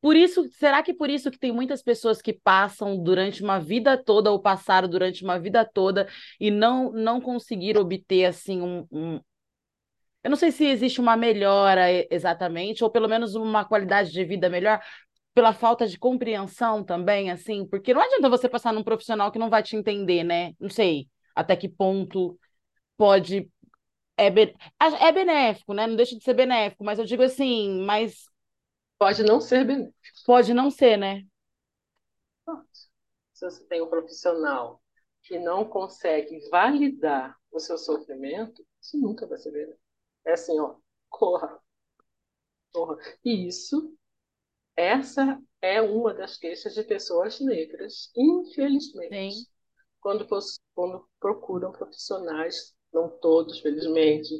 Por isso, será que por isso que tem muitas pessoas que passam durante uma vida toda ou passaram durante uma vida toda e não não conseguiram obter assim um, um... Eu não sei se existe uma melhora exatamente, ou pelo menos uma qualidade de vida melhor, pela falta de compreensão também, assim, porque não adianta você passar num profissional que não vai te entender, né? Não sei até que ponto pode. É, é benéfico, né? Não deixa de ser benéfico, mas eu digo assim, mas. Pode não ser benéfico. Pode não ser, né? Se você tem um profissional que não consegue validar o seu sofrimento, isso nunca vai ser benéfico. É assim, ó, corra. Corra. E isso essa é uma das queixas de pessoas negras, infelizmente. Sim. Quando, quando procuram profissionais, não todos, felizmente,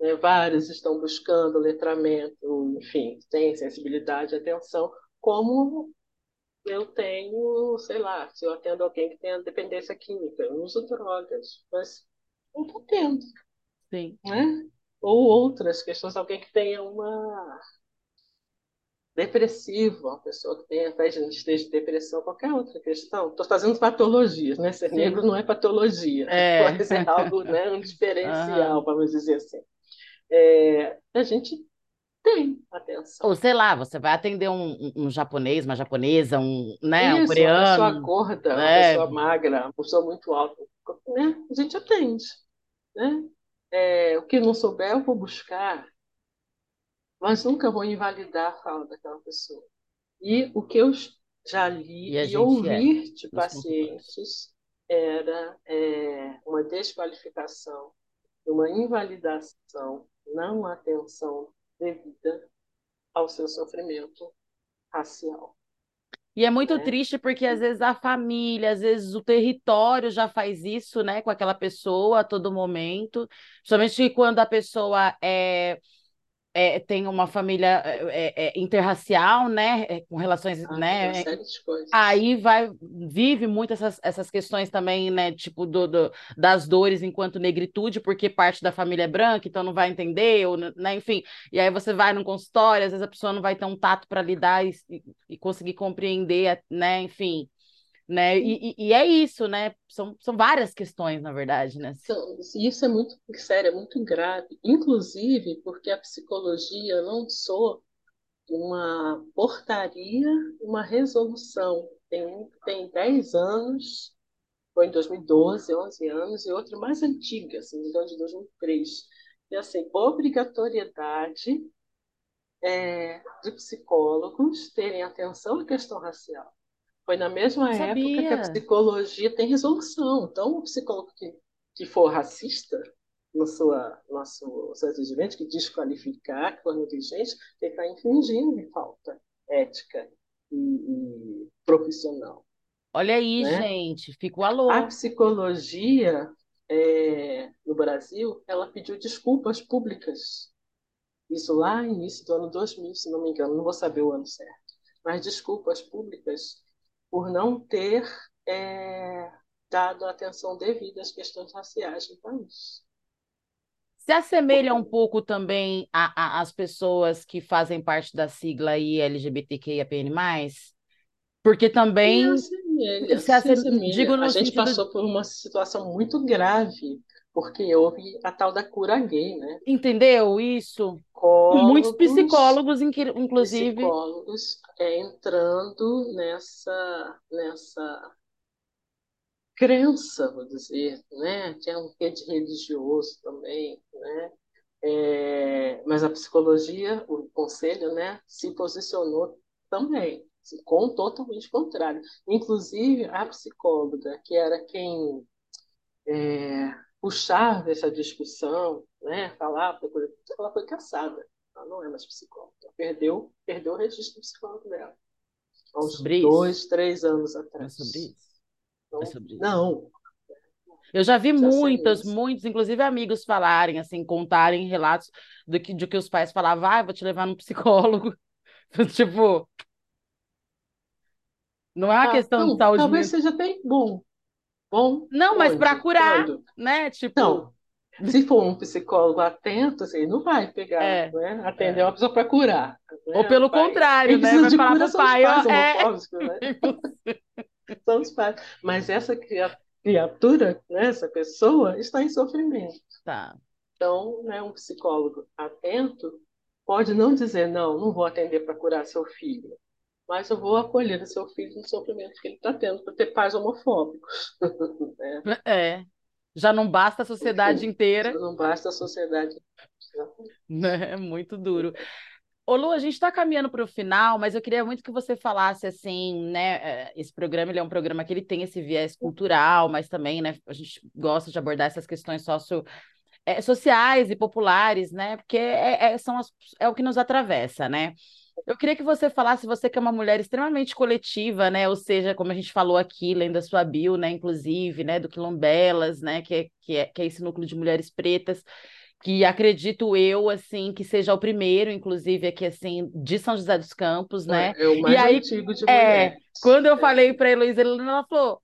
né, vários estão buscando letramento, enfim, têm sensibilidade, atenção, como eu tenho, sei lá, se eu atendo alguém que tenha dependência química, eu uso drogas, mas não estou tendo. Sim. Né? Ou outras questões, alguém que tenha uma depressivo, uma pessoa que tem até esteja de depressão, qualquer outra questão. Estou fazendo patologias, né? Ser Sim. negro não é patologia, é. pode ser algo, né, um diferencial, uhum. vamos dizer assim. É, a gente tem atenção. Ou sei lá, você vai atender um, um, um japonês, uma japonesa, um, né, Isso, um coreano. Uma pessoa gorda, uma é. pessoa magra, uma pessoa muito alta, né? A gente atende, né? É, o que não souber, eu vou buscar mas nunca vou invalidar a fala daquela pessoa. E o que eu já li e, e ouvir é, de pacientes era é, uma desqualificação, uma invalidação, não atenção devida ao seu sofrimento racial. E é muito né? triste porque às vezes a família, às vezes o território já faz isso, né, com aquela pessoa a todo momento, somente quando a pessoa é é, tem uma família é, é, é interracial, né, é, com relações, ah, né, aí vai vive muito essas, essas questões também, né, tipo do, do, das dores enquanto negritude, porque parte da família é branca, então não vai entender, ou, né, enfim, e aí você vai num consultório, às vezes a pessoa não vai ter um tato para lidar e, e conseguir compreender, né, enfim, né? E, e, é isso, né? São, são várias questões, na verdade, né? Então, isso é muito sério, é muito grave. Inclusive porque a psicologia lançou uma portaria, uma resolução. Tem, tem 10 anos, foi em 2012, 11 anos, e outra mais antiga, se não engano, de 2003. E assim, obrigatoriedade é, de psicólogos terem atenção à questão racial. Foi na mesma época que a psicologia tem resolução. Então, o psicólogo que, que for racista no, sua, no seu, seu atendimento, que desqualificar, que for negligente, ele está infringindo de falta ética e, e profissional. Olha aí, né? gente, fica o alô. A psicologia é, no Brasil, ela pediu desculpas públicas. Isso lá no início do ano 2000, se não me engano, não vou saber o ano certo. Mas desculpas públicas por não ter é, dado atenção devida às questões raciais no país. Se assemelha um pouco também às pessoas que fazem parte da sigla aí LGBTQIAPN+, porque também... Se assemelha, se assemelha. Digo a gente sentido... passou por uma situação muito grave, porque houve a tal da cura gay, né? Entendeu isso? Psicólogos, Muitos psicólogos, inclusive. Psicólogos é, entrando nessa, nessa crença, vou dizer, né? Tinha um quê de religioso também, né? É, mas a psicologia, o conselho, né, se posicionou também, com totalmente contrário. Inclusive, a psicóloga, que era quem é, puxava essa discussão, né, falar, ela foi caçada. Ela não é mais psicóloga. Perdeu, perdeu o registro psicólogo dela. Há uns sobre dois, isso? três anos atrás. É sobre isso? Não. É sobre isso. não. Eu já vi já muitos, muitos, inclusive amigos falarem, assim, contarem relatos do que, de que os pais falavam, ah, vou te levar num psicólogo. tipo, não é uma ah, questão não, de saúde. Talvez mesmo. seja bem bom. Bom. Não, mas para curar, Quando? né? Tipo. Não, Se for um psicólogo atento, assim, não vai pegar, é, né? Atender é. uma pessoa para curar. Né? Ou pelo pai, contrário, né? Vai falar para o pai, ó, é... né? são os pais. Mas essa criatura, né, essa pessoa, está em sofrimento. Tá. Então, né, um psicólogo atento pode não dizer, não, não vou atender para curar seu filho, mas eu vou acolher o seu filho no sofrimento que ele está tendo, para ter pais homofóbicos. né? É. Já não basta a sociedade Enfim, inteira. Já não basta a sociedade. Né? É muito duro. Ô Lu, a gente está caminhando para o final, mas eu queria muito que você falasse assim, né? É, esse programa ele é um programa que ele tem esse viés cultural, mas também, né? A gente gosta de abordar essas questões socio, é, sociais e populares, né? Porque é, é, são as, é o que nos atravessa, né? Eu queria que você falasse, você que é uma mulher extremamente coletiva, né? Ou seja, como a gente falou aqui, lendo da sua bio, né? Inclusive, né? Do Quilombelas, né? Que é, que é, que é esse núcleo de mulheres pretas, que acredito eu, assim, que seja o primeiro, inclusive, aqui, assim, de São José dos Campos, né? É, o mais e aí, antigo de é, Quando eu falei para a Heloísa, ela falou,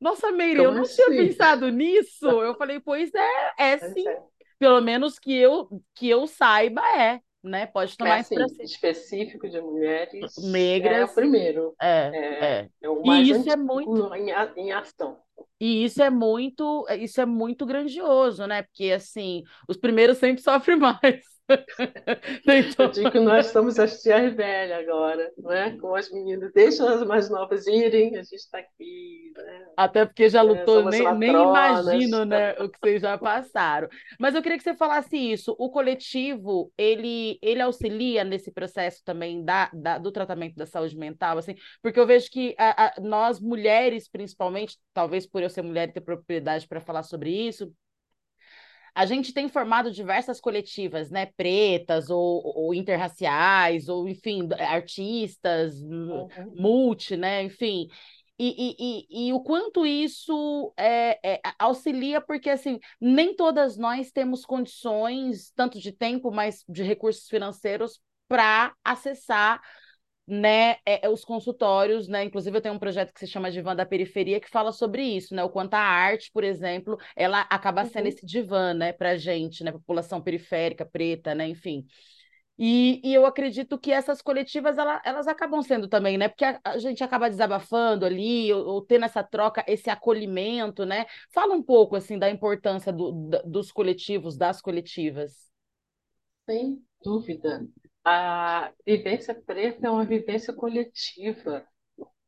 nossa, Meire, eu não assim? tinha pensado nisso. Eu falei, pois é, é sim. Pelo menos que eu, que eu saiba, é né? Pode tomar é assim, si. específico de mulheres negras. É o primeiro. É, é. é. é o mais e isso é muito em, em ação. E isso é muito, isso é muito grandioso, né? Porque assim, os primeiros sempre sofrem mais. Eu digo que nós somos as tias velhas agora, né? Com as meninas, deixam as mais novas irem, a gente está aqui. Né? Até porque já é, lutou, é, nem, nem imagino né, o que vocês já passaram. Mas eu queria que você falasse isso. O coletivo, ele, ele auxilia nesse processo também da, da, do tratamento da saúde mental, assim, porque eu vejo que a, a, nós, mulheres, principalmente, talvez por eu ser mulher e ter propriedade para falar sobre isso, a gente tem formado diversas coletivas, né, pretas ou, ou interraciais, ou enfim, artistas, uhum. multi, né, enfim. E, e, e, e, o quanto isso é, é, auxilia, porque assim, nem todas nós temos condições, tanto de tempo, mas de recursos financeiros, para acessar né, é, é, os consultórios, né? Inclusive eu tenho um projeto que se chama Divã da Periferia que fala sobre isso, né? O quanto a arte, por exemplo, ela acaba sendo uhum. esse divã, né, pra gente, né, população periférica, preta, né, enfim. E, e eu acredito que essas coletivas ela, elas acabam sendo também, né? Porque a, a gente acaba desabafando ali, ou, ou, tendo essa troca, esse acolhimento, né? Fala um pouco assim da importância do, da, dos coletivos, das coletivas. Sem dúvida a vivência preta é uma vivência coletiva,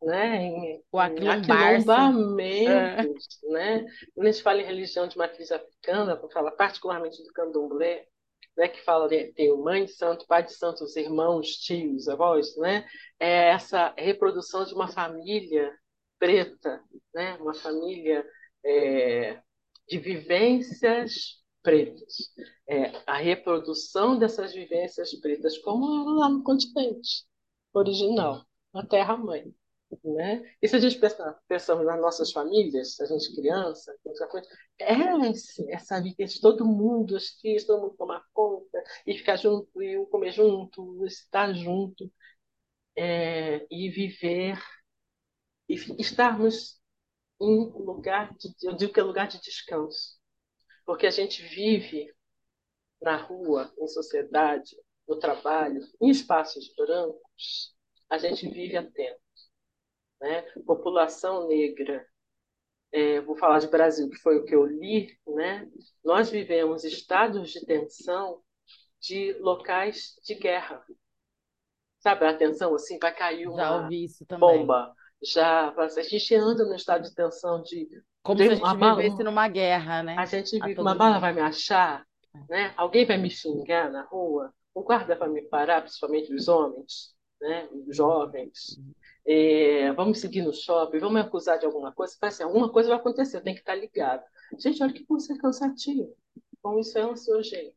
né? Em, o aquilombamentos, é. né? Quando a gente fala em religião de matriz africana, fala particularmente do candomblé, né, que fala de, tem mãe de santo, pai de santo, os irmãos, tios, avós, né? É essa reprodução de uma família preta, né? Uma família é, de vivências pretas. É, a reprodução dessas vivências pretas, como era lá no continente original, na Terra-mãe. Né? E se a gente pensa, pensamos nas nossas famílias, a gente criança, é essa vivência de todo mundo, os filhos, todo mundo tomar conta, e ficar junto, e comer junto, estar junto, é, e viver, e estarmos em lugar de, eu digo que é lugar de descanso porque a gente vive na rua, em sociedade, no trabalho, em espaços brancos, a gente vive atento. Né? População negra, é, vou falar de Brasil, que foi o que eu li, né? nós vivemos estados de tensão de locais de guerra. Sabe a tensão assim, vai cair uma bomba. Já, a gente anda no estado de tensão de como se a gente bala, vivesse numa guerra, né? A gente vive, uma bala vai me achar, né? Alguém vai me xingar na rua, o guarda vai me parar, principalmente os homens, né? Os jovens. É, vamos seguir no shopping, vamos me acusar de alguma coisa, parece alguma coisa vai acontecer, eu tenho que estar ligado. Gente, olha que você é cansativo. Como isso é ansiogênico.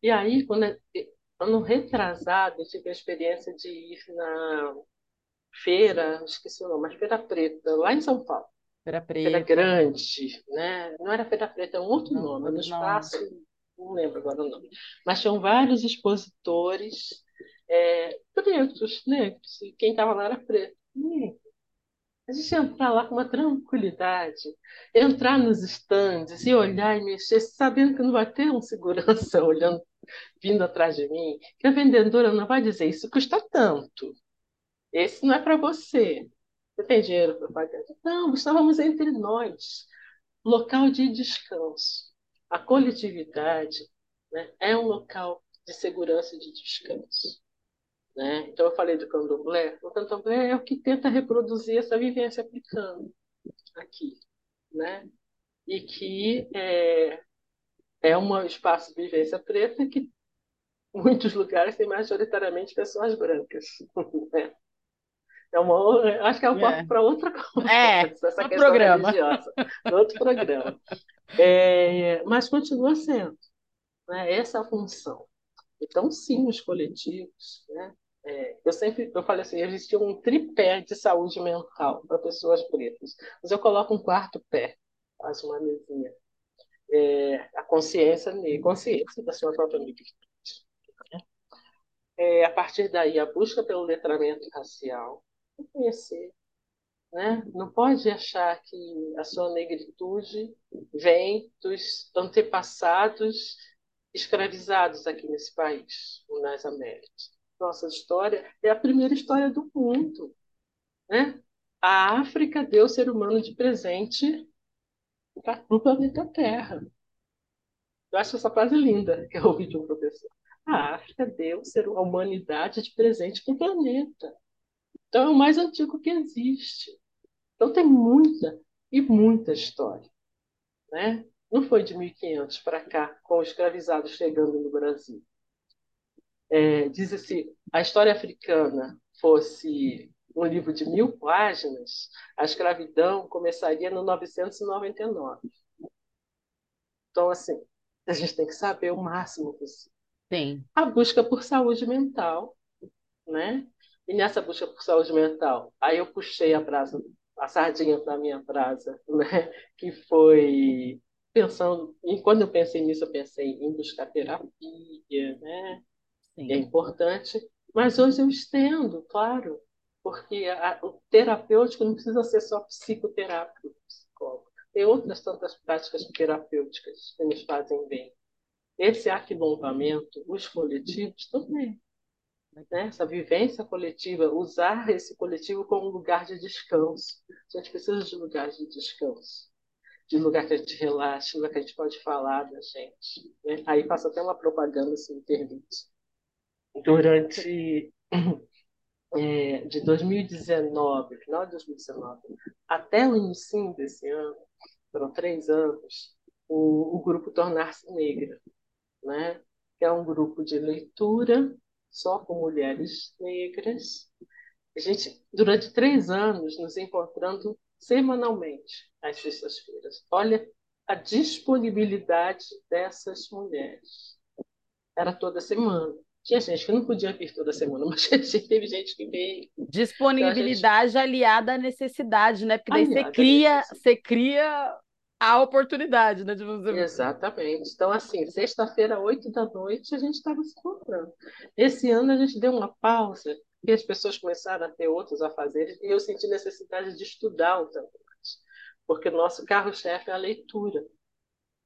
E aí, quando é, ano retrasado, eu tive a experiência de ir na feira, esqueci o nome, mas Feira Preta, lá em São Paulo. Feira Preta. Feira Grande, né? Não era Feira Preta, é um outro não, nome, no espaço, não lembro agora o nome. Mas tinham vários expositores é, pretos, negros, e quem estava lá era preto. A gente entrar lá com uma tranquilidade, entrar nos estandes e olhar e mexer, sabendo que não vai ter um segurança olhando, vindo atrás de mim, que a vendedora não vai dizer isso custa tanto. Esse não é para você. Você tem dinheiro para pagar? Não, estávamos entre nós. Local de descanso. A coletividade né, é um local de segurança e de descanso. Né? Então, eu falei do candomblé. O candomblé é o que tenta reproduzir essa vivência africana aqui. Né? E que é, é um espaço de vivência preta que muitos lugares tem majoritariamente pessoas brancas. Né? É uma, acho que é um é. para outra coisa. É, essa outro programa. religiosa. outro programa. É, mas continua sendo né, essa a função. Então, sim, os coletivos. Né, é, eu sempre eu falei assim, existia um tripé de saúde mental para pessoas pretas. Mas eu coloco um quarto pé, faço uma mesinha. É, a consciência, consciência da sua própria negritude. Né? É, a partir daí, a busca pelo letramento racial, conhecer. Né? Não pode achar que a sua negritude vem dos antepassados escravizados aqui nesse país, nas Américas. Nossa história é a primeira história do mundo. Né? A África deu o ser humano de presente para o planeta Terra. Eu acho essa frase linda que eu ouvi de um professor. A África deu a humanidade de presente para o planeta. Então, é o mais antigo que existe. Então, tem muita e muita história. Né? Não foi de 1500 para cá, com os escravizados chegando no Brasil. É, Diz-se, a história africana fosse um livro de mil páginas, a escravidão começaria no 999. Então, assim, a gente tem que saber o máximo possível. Sim. A busca por saúde mental, né? E nessa busca por saúde mental, aí eu puxei a brasa, a sardinha para a minha brasa, né? que foi pensando, e quando eu pensei nisso, eu pensei em buscar terapia, né? Sim. É importante, mas hoje eu estendo, claro, porque a, o terapêutico não precisa ser só psicoterápico, psicólogo. Tem outras tantas práticas terapêuticas que nos fazem bem. Esse aquilombamento, os coletivos também né? essa vivência coletiva, usar esse coletivo como lugar de descanso. A gente precisa de lugar de descanso, de lugar que a gente relaxe, lugar que a gente pode falar da gente. Né? Aí passa até uma propaganda, se me permite. Durante é, de 2019, final de 2019, até o início desse ano, foram três anos, o, o grupo Tornar-se Negra, né? que é um grupo de leitura só com mulheres negras. A gente, durante três anos, nos encontrando semanalmente às sextas-feiras. Olha a disponibilidade dessas mulheres. Era toda semana. Tinha gente que não podia vir toda semana, mas teve gente que veio. Disponibilidade então, gente... aliada à necessidade, né? Porque daí você cria, você cria a oportunidade, né? De você... Exatamente. Então, assim, sexta-feira, oito da noite, a gente estava se encontrando. Esse ano a gente deu uma pausa, e as pessoas começaram a ter outros afazeres, e eu senti necessidade de estudar o tanto porque o nosso carro-chefe é a leitura,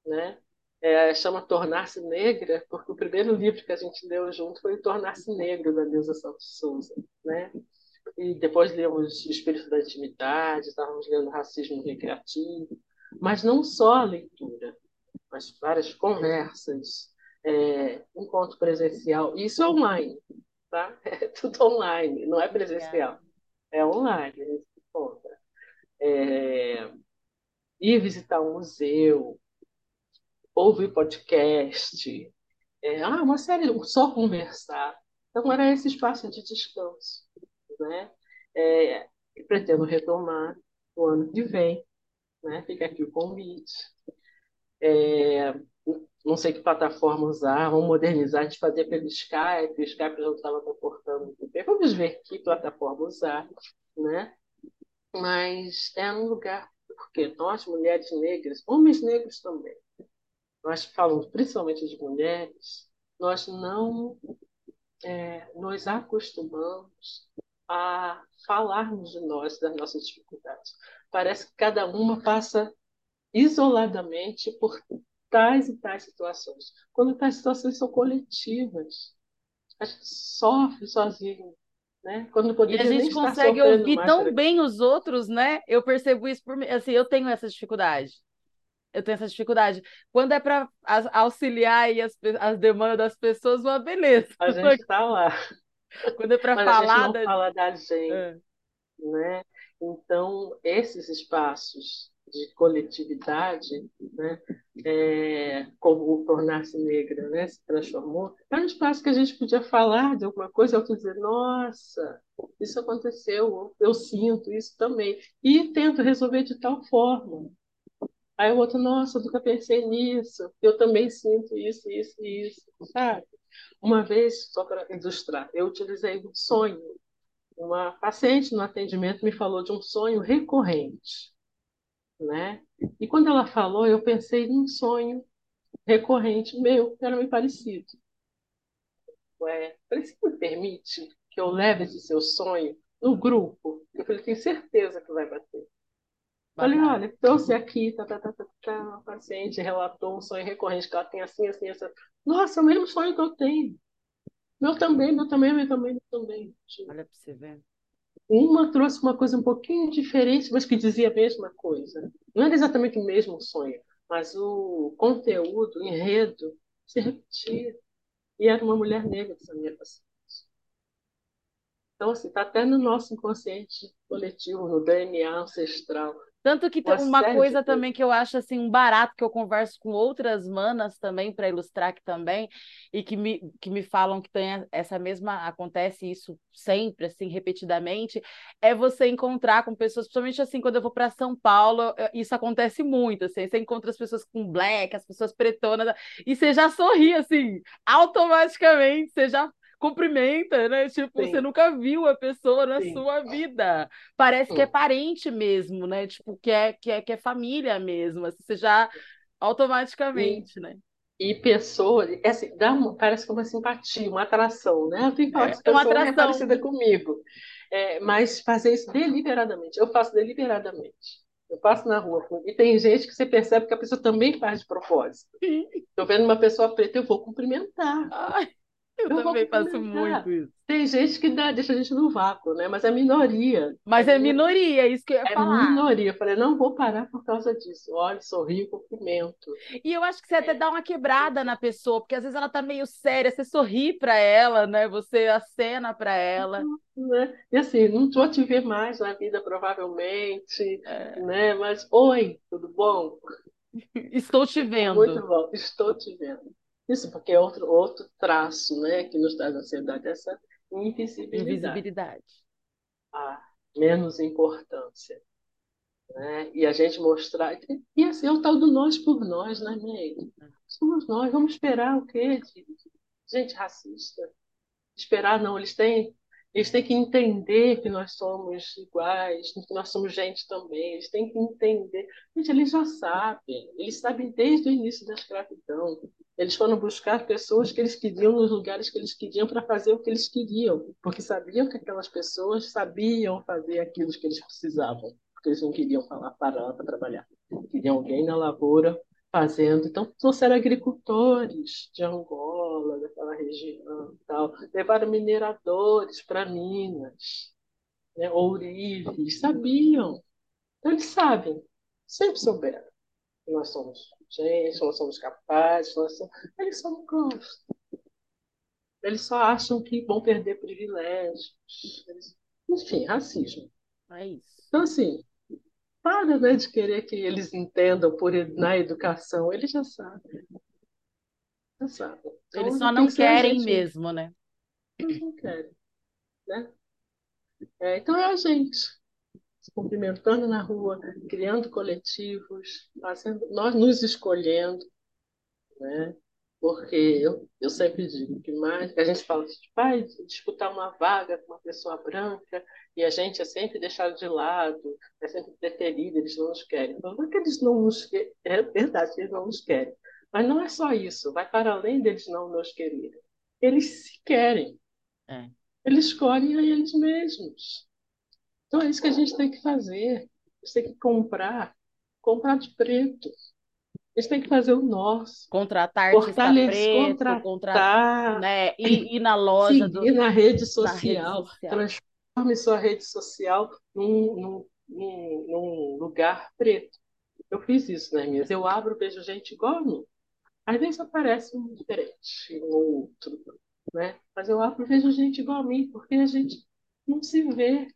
né? É, chama Tornar-se Negra, porque o primeiro livro que a gente leu junto foi Tornar-se Negro, da Neuza Santos Souza, né? E depois lemos Espírito da Intimidade, estávamos lendo Racismo Recreativo, mas não só a leitura, mas várias conversas, é, encontro presencial, isso é online, tá? É tudo online, não é presencial, é online, a gente encontra. É, ir visitar um museu, ouvir podcast, é, ah, uma série, só conversar. Então, era esse espaço de descanso. Né? É, pretendo retomar no ano que vem, né? Fica aqui o convite. É, não sei que plataforma usar, vamos modernizar, a gente fazia pelo Skype, o Skype não estava comportando muito bem. Vamos ver que plataforma usar, né? Mas é um lugar, porque nós, mulheres negras, homens negros também, nós falamos principalmente de mulheres, nós não é, nos acostumamos a falarmos de nós, das nossas dificuldades. Parece que cada uma passa isoladamente por tais e tais situações. Quando tais situações são coletivas, a gente sofre sozinho. Né? Quando e a gente consegue ouvir tão bem os outros, né? Eu percebo isso por mim. Assim, eu tenho essa dificuldade. Eu tenho essa dificuldade. Quando é para auxiliar as, as demandas das pessoas, uma beleza. A gente está lá. Quando é para falar. A gente não da... fala da gente. É. Né? Então, esses espaços de coletividade, né, é, como o Tornar-se Negra né, se transformou, é um espaço que a gente podia falar de alguma coisa, eu dizer, nossa, isso aconteceu, eu sinto isso também, e tento resolver de tal forma. Aí o outro, nossa, nunca pensei nisso, eu também sinto isso, isso e isso, sabe? Uma vez, só para ilustrar, eu utilizei um sonho. Uma paciente no atendimento me falou de um sonho recorrente né? E quando ela falou, eu pensei num sonho recorrente meu, que era meio parecido. Ué, falei, você me permite que eu leve esse seu sonho no grupo? Eu falei, tenho certeza que vai bater. Falei, olha, trouxe aqui, tá, tá, tá, tá, tá, uma paciente relatou um sonho recorrente que ela tem assim, assim, assim. Nossa, é o mesmo sonho que eu tenho. Meu também, meu também, meu também, também. Olha para você ver. Uma trouxe uma coisa um pouquinho diferente, mas que dizia a mesma coisa. Não era exatamente o mesmo sonho, mas o conteúdo, o enredo, se repetia. E era uma mulher negra essa minha paciente. Então, assim, está até no nosso inconsciente coletivo, no DNA ancestral. Tanto que tem uma coisa também que eu acho assim um barato que eu converso com outras manas também para ilustrar aqui também e que me, que me falam que tem essa mesma acontece isso sempre assim repetidamente é você encontrar com pessoas, principalmente assim quando eu vou para São Paulo, isso acontece muito assim, você encontra as pessoas com black, as pessoas pretonas e você já sorri assim, automaticamente, você já cumprimenta, né? Tipo, Sim. você nunca viu a pessoa na Sim. sua vida. Parece Sim. que é parente mesmo, né? Tipo, que é, que é, que é família mesmo. Assim, você já automaticamente, né? E pessoa, é assim, dá uma, parece que é uma simpatia, uma atração, né? Eu tenho que falar é, uma atração. é parecida comigo. É, mas fazer isso deliberadamente. Eu faço deliberadamente. Eu passo na rua e tem gente que você percebe que a pessoa também faz de propósito. Estou vendo uma pessoa preta, eu vou cumprimentar. Ai. Eu, eu também faço muito isso. Tem gente que dá, deixa a gente no vácuo, né? Mas é minoria. Mas é, é minoria, é isso que eu ia é falar. É minoria. Eu falei, não vou parar por causa disso. Olha, sorrio, cumprimento. E eu acho que você até dá uma quebrada na pessoa, porque às vezes ela tá meio séria, você sorri para ela, né? Você acena para ela. Né? E assim, não vou te ver mais na vida, provavelmente, é. né? Mas, oi, tudo bom? Estou te vendo. Muito bom, estou te vendo. Isso, porque é outro, outro traço né, que nos traz ansiedade, essa invisibilidade. Invisibilidade. A menos importância. Né? E a gente mostrar. E assim, é o tal do nós por nós, né, Meire? Somos nós. Vamos esperar o quê de gente racista? Esperar, não. Eles têm eles têm que entender que nós somos iguais, que nós somos gente também. Eles têm que entender. Gente, eles já sabem. Eles sabem desde o início da escravidão. Eles foram buscar pessoas que eles queriam nos lugares que eles queriam para fazer o que eles queriam, porque sabiam que aquelas pessoas sabiam fazer aquilo que eles precisavam, porque eles não queriam falar para para trabalhar. Queriam alguém na lavoura fazendo. Então, trouxeram agricultores de Angola, região tal, levaram mineradores para Minas, né, ourives, sabiam. Então, eles sabem, sempre souberam que nós somos gente, nós somos capazes, nós somos... eles só não gostam. Eles só acham que vão perder privilégios. Eles... Enfim, racismo. É isso. Então, assim, para né, de querer que eles entendam por, na educação, eles já sabem. Eles só não querem mesmo, né? Eles não querem. Né? É, então é a gente se cumprimentando na rua, criando coletivos, fazendo, nós nos escolhendo, né? Porque eu, eu sempre digo que mais a gente fala de vai disputar uma vaga com uma pessoa branca e a gente é sempre deixado de lado, é sempre preterido, eles não nos querem. Não é que eles não nos querem, é verdade eles não nos querem. Mas não é só isso, vai para além deles não nos quererem. Eles se querem. É. Eles escolhem a eles mesmos. Então é isso que a gente tem que fazer. A gente tem que comprar, comprar de preto. A gente tem que fazer o nosso. Contratar preto, contratar, contratar né? ir, ir na loja. Seguir do... na rede social. Na rede social. Transforme sua rede social num, num, num, num, lugar preto. Eu fiz isso nas minhas. Eu abro, vejo gente igual a mim. Às vezes aparece um diferente, um outro, né? Mas eu vejo gente igual a mim, porque a gente não se vê.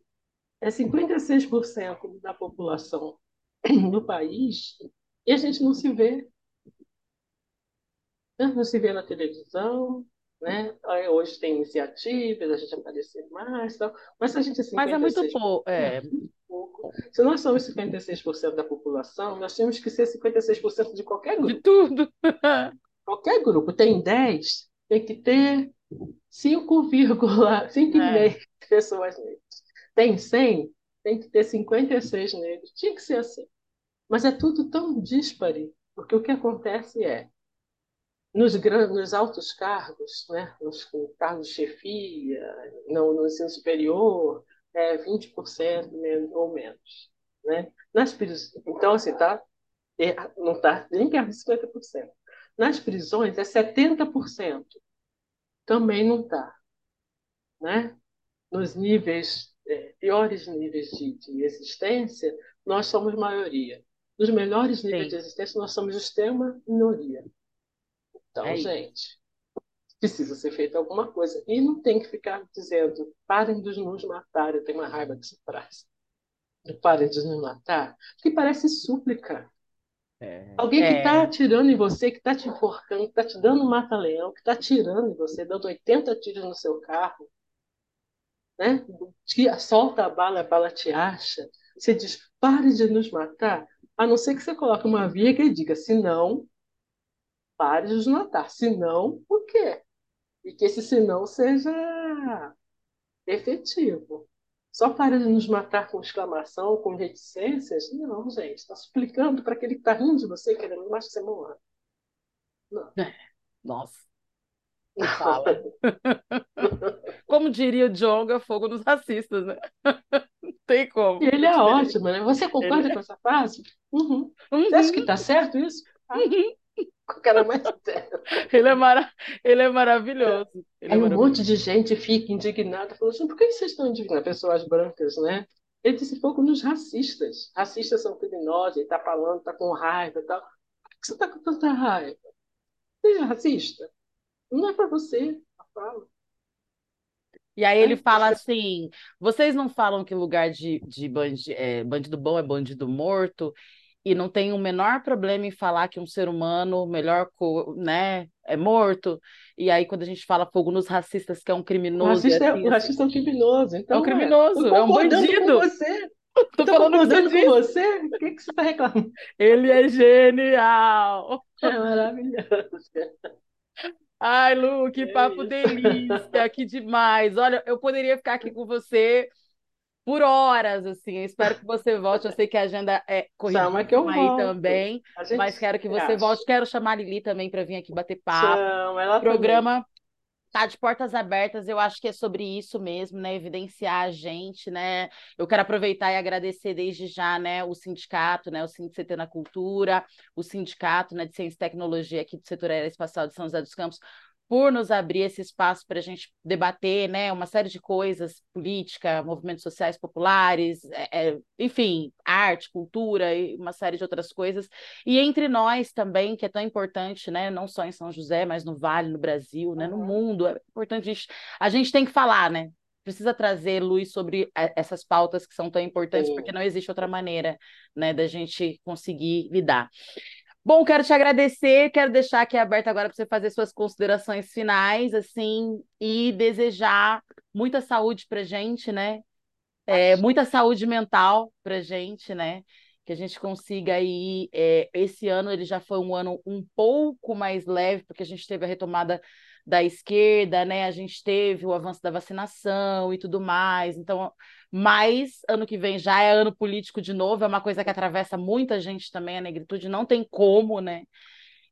É 56% da população do país e a gente não se vê. Não se vê na televisão, né? Hoje tem iniciativas, a gente aparecer mais, tal, mas a gente é Mas é muito pouco. É. Se nós somos 56% da população, nós temos que ser 56% de qualquer grupo. De tudo. qualquer grupo. Tem 10, tem que ter 5,5 é. pessoas negras. Tem 100, tem que ter 56 negros. Tinha que ser assim. Mas é tudo tão díspare, porque o que acontece é, nos, nos altos cargos, né, nos cargos de chefia, no, no ensino superior, é 20% ou menos. Né? Nas então, assim, tá, é, não está nem perto de 50%. Nas prisões é 70%. Também não está. Né? Nos níveis, é, piores níveis de, de existência, nós somos maioria nos melhores níveis Sim. de existência, nós somos extrema minoria. Então, é gente, precisa ser feita alguma coisa. E não tem que ficar dizendo, parem de nos matar, eu tenho uma raiva dessa frase. Parem de nos matar, porque parece súplica. É, Alguém que está é. atirando em você, que está te enforcando, que está te dando um mata-leão, que está atirando em você, dando 80 tiros no seu carro, né? Te, solta a bala, a bala te acha. Você diz, pare de nos matar. A não ser que você coloque uma via que diga, se não, pare de nos matar. Se não, por quê? E que esse se não seja efetivo. Só para de nos matar com exclamação, com reticências? Não, gente. Está suplicando para aquele que está rindo de você, querendo mais que você morra. Não. É, nossa. Não fala. Como diria o Jonga, fogo nos racistas, né? Não tem como. E ele é ótimo, né? Você concorda ele... com essa frase? Uhum. Uhum. Você acha que está certo isso? Ah. Uhum. O cara mais ele, é mara... ele é maravilhoso. Ele Aí é um monte de gente fica indignada, falando assim, por que vocês estão indignados? Pessoas brancas, né? Ele disse fogo nos racistas. Racistas são criminosos, ele está falando, está com raiva e tal. Por que você está com tanta raiva? Seja racista. Não é para você a fala. E aí ele fala assim: vocês não falam que lugar de, de bandi, é, bandido bom é bandido morto, e não tem o menor problema em falar que um ser humano, melhor né, é morto. E aí, quando a gente fala fogo nos racistas, que é um criminoso. O racista, é, assim, o racista é um criminoso. Então, é um criminoso, é, é um bandido. Você. Tô, Tô falando com você? O que, que você está reclamando? Ele é genial. É maravilhoso. Ai, Lu, que é papo delícia, que demais. Olha, eu poderia ficar aqui com você por horas, assim. Eu espero que você volte. Eu sei que a agenda é corrida Chama que eu aí também, mas quero que você volte. Quero chamar a Lili também para vir aqui bater papo. Chama, ela Programa também tá de portas abertas, eu acho que é sobre isso mesmo, né? Evidenciar a gente, né? Eu quero aproveitar e agradecer desde já, né, o sindicato, né, o Sindicato na Cultura, o sindicato, né, de Ciência e Tecnologia aqui do setor aeroespacial de São José dos Campos, por nos abrir esse espaço para a gente debater né, uma série de coisas, política, movimentos sociais populares, é, é, enfim, arte, cultura e uma série de outras coisas. E entre nós também, que é tão importante, né, não só em São José, mas no Vale, no Brasil, né, no mundo, é importante a gente, a gente tem que falar, né? Precisa trazer luz sobre essas pautas que são tão importantes, Sim. porque não existe outra maneira né, da gente conseguir lidar. Bom, quero te agradecer, quero deixar aqui aberto agora para você fazer suas considerações finais, assim, e desejar muita saúde para gente, né? É, muita saúde mental para gente, né? Que a gente consiga aí. É, esse ano ele já foi um ano um pouco mais leve, porque a gente teve a retomada da esquerda, né? A gente teve o avanço da vacinação e tudo mais. Então, mas ano que vem já é ano político de novo, é uma coisa que atravessa muita gente também, a negritude, não tem como, né?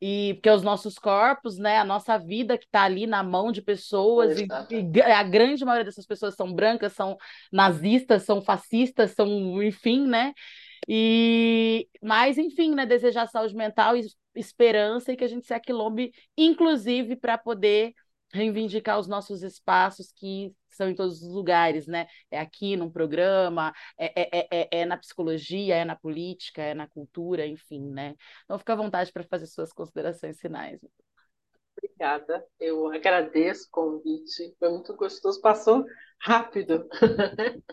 e porque os nossos corpos, né, a nossa vida que está ali na mão de pessoas, e, e, a grande maioria dessas pessoas são brancas, são nazistas, são fascistas, são, enfim, né? E, mas, enfim, né, desejar saúde mental e esperança e que a gente se aquilombe, inclusive, para poder reivindicar os nossos espaços que são em todos os lugares, né? É aqui num programa, é, é, é, é na psicologia, é na política, é na cultura, enfim, né? Então fica à vontade para fazer suas considerações finais. Obrigada, eu agradeço o convite, foi muito gostoso, passou rápido.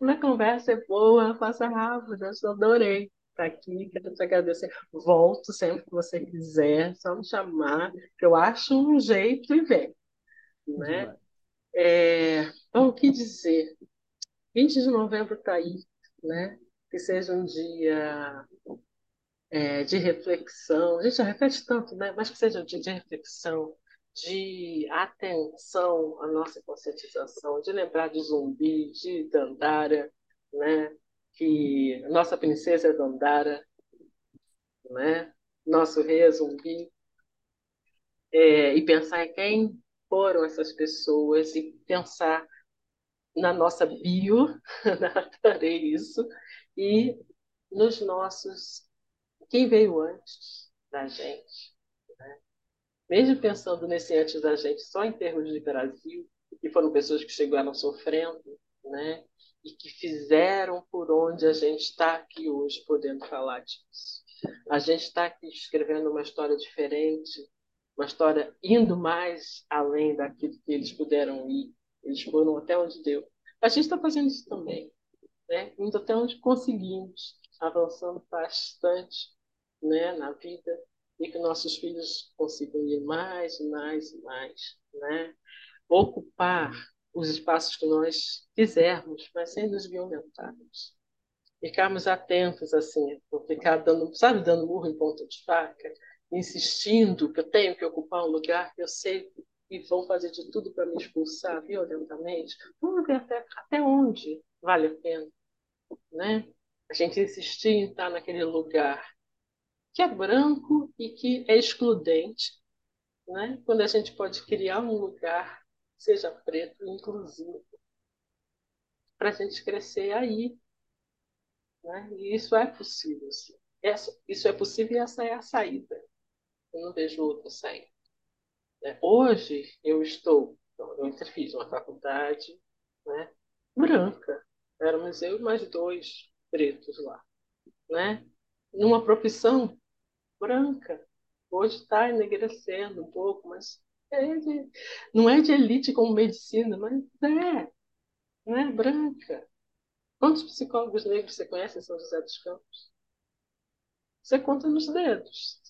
Uma conversa é boa, passa rápido, eu adorei estar aqui, quero te agradecer. Volto sempre que você quiser, só me chamar, que eu acho um jeito e vem. Né? É, então, o que dizer? 20 de novembro está aí, né? que seja um dia é, de reflexão. A gente já repete tanto, né? mas que seja um dia de reflexão, de atenção à nossa conscientização, de lembrar de Zumbi, de Dandara, né? que nossa princesa é Dandara, né? nosso rei é Zumbi, é, e pensar em quem foram essas pessoas e pensar na nossa bio, adorei isso, e nos nossos, quem veio antes da gente. Né? Mesmo pensando nesse antes da gente só em termos de Brasil, que foram pessoas que chegaram sofrendo, né? e que fizeram por onde a gente está aqui hoje podendo falar disso. A gente está aqui escrevendo uma história diferente, uma história indo mais além daquilo que eles puderam ir. Eles foram até onde deu. A gente está fazendo isso também, né? indo até onde conseguimos, avançando bastante né, na vida e que nossos filhos consigam ir mais, mais, mais, né? ocupar os espaços que nós quisermos, mas sem nos violentarmos. Ficarmos atentos, assim, ficar dando, sabe, dando murro em ponta de faca, insistindo que eu tenho que ocupar um lugar que eu sei que vão fazer de tudo para me expulsar violentamente. Vamos ver até, até onde vale a pena, né? A gente insistir em estar naquele lugar que é branco e que é excludente, né? Quando a gente pode criar um lugar seja preto e inclusivo, para a gente crescer aí. Né? E isso é possível. Sim. isso é possível e essa é a saída. Eu não vejo outra saída. Né? Hoje eu estou, então, eu fiz uma faculdade né, branca. Éramos eu e mais dois pretos lá. Né? Numa profissão branca. Hoje está enegrecendo um pouco, mas é de, não é de elite como medicina, mas é, né? branca. Quantos psicólogos negros você conhece em São José dos Campos? Você conta nos dedos.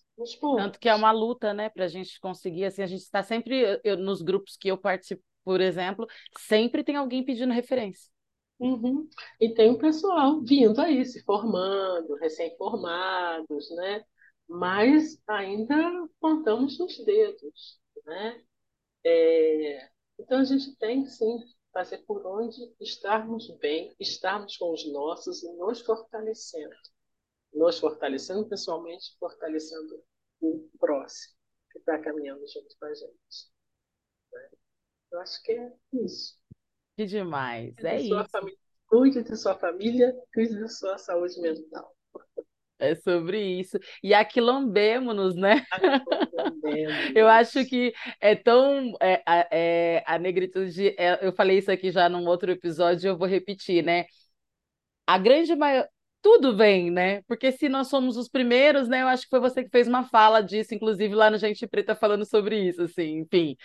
Tanto que é uma luta, né, para a gente conseguir, assim, a gente está sempre, eu, nos grupos que eu participo, por exemplo, sempre tem alguém pedindo referência. Uhum. E tem um pessoal vindo aí, se formando, recém-formados, né? Mas ainda contamos nos dedos. Né? É, então, a gente tem, sim, fazer por onde estarmos bem, estarmos com os nossos e nos fortalecendo. Nos fortalecendo pessoalmente, fortalecendo o próximo que está caminhando junto com a gente. Né? Eu acho que é isso. Que demais, é isso. Família, cuide de sua família, cuide de sua saúde mental. É sobre isso. E aquilombemos-nos, né? eu acho que é tão. É, é, a negritude. É, eu falei isso aqui já num outro episódio, eu vou repetir, né? A grande maioria. Tudo vem, né? Porque se nós somos os primeiros, né? Eu acho que foi você que fez uma fala disso, inclusive lá no Gente Preta falando sobre isso, assim, enfim.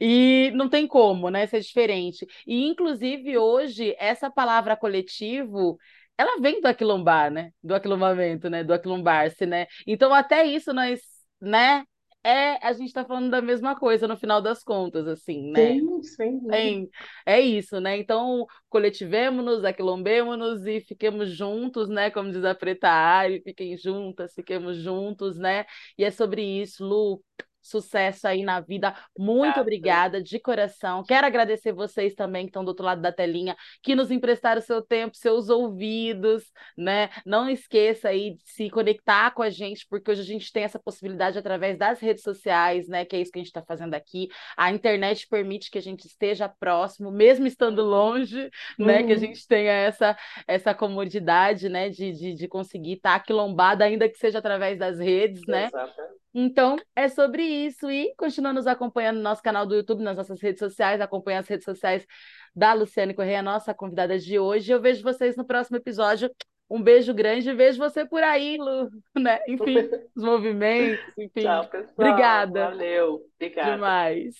E não tem como, né? Ser diferente. E, inclusive, hoje, essa palavra coletivo ela vem do aquilombar, né? Do aquilombamento, né? Do aquilombar-se, né? Então, até isso nós, né? É, a gente está falando da mesma coisa no final das contas, assim, né? Sim, sim. É, é isso, né? Então, coletivemos-nos, aquilombemos-nos e fiquemos juntos, né? Como diz a Preta Ari, fiquem juntas, fiquemos juntos, né? E é sobre isso, Lu. Sucesso aí na vida. Muito obrigada de coração. Quero agradecer vocês também que estão do outro lado da telinha, que nos emprestaram seu tempo, seus ouvidos, né? Não esqueça aí de se conectar com a gente, porque hoje a gente tem essa possibilidade através das redes sociais, né? Que é isso que a gente está fazendo aqui. A internet permite que a gente esteja próximo, mesmo estando longe, uhum. né? Que a uhum. gente tenha essa, essa comodidade, né? De, de, de conseguir estar tá quilombada, ainda que seja através das redes, né? Então, é sobre isso. E continua nos acompanhando no nosso canal do YouTube, nas nossas redes sociais, acompanha as redes sociais da Luciane Correia, nossa convidada de hoje. Eu vejo vocês no próximo episódio. Um beijo grande, vejo você por aí, Lu, né? Enfim, os movimentos, enfim. Tchau, pessoal. Obrigada. Valeu. Obrigada. Demais.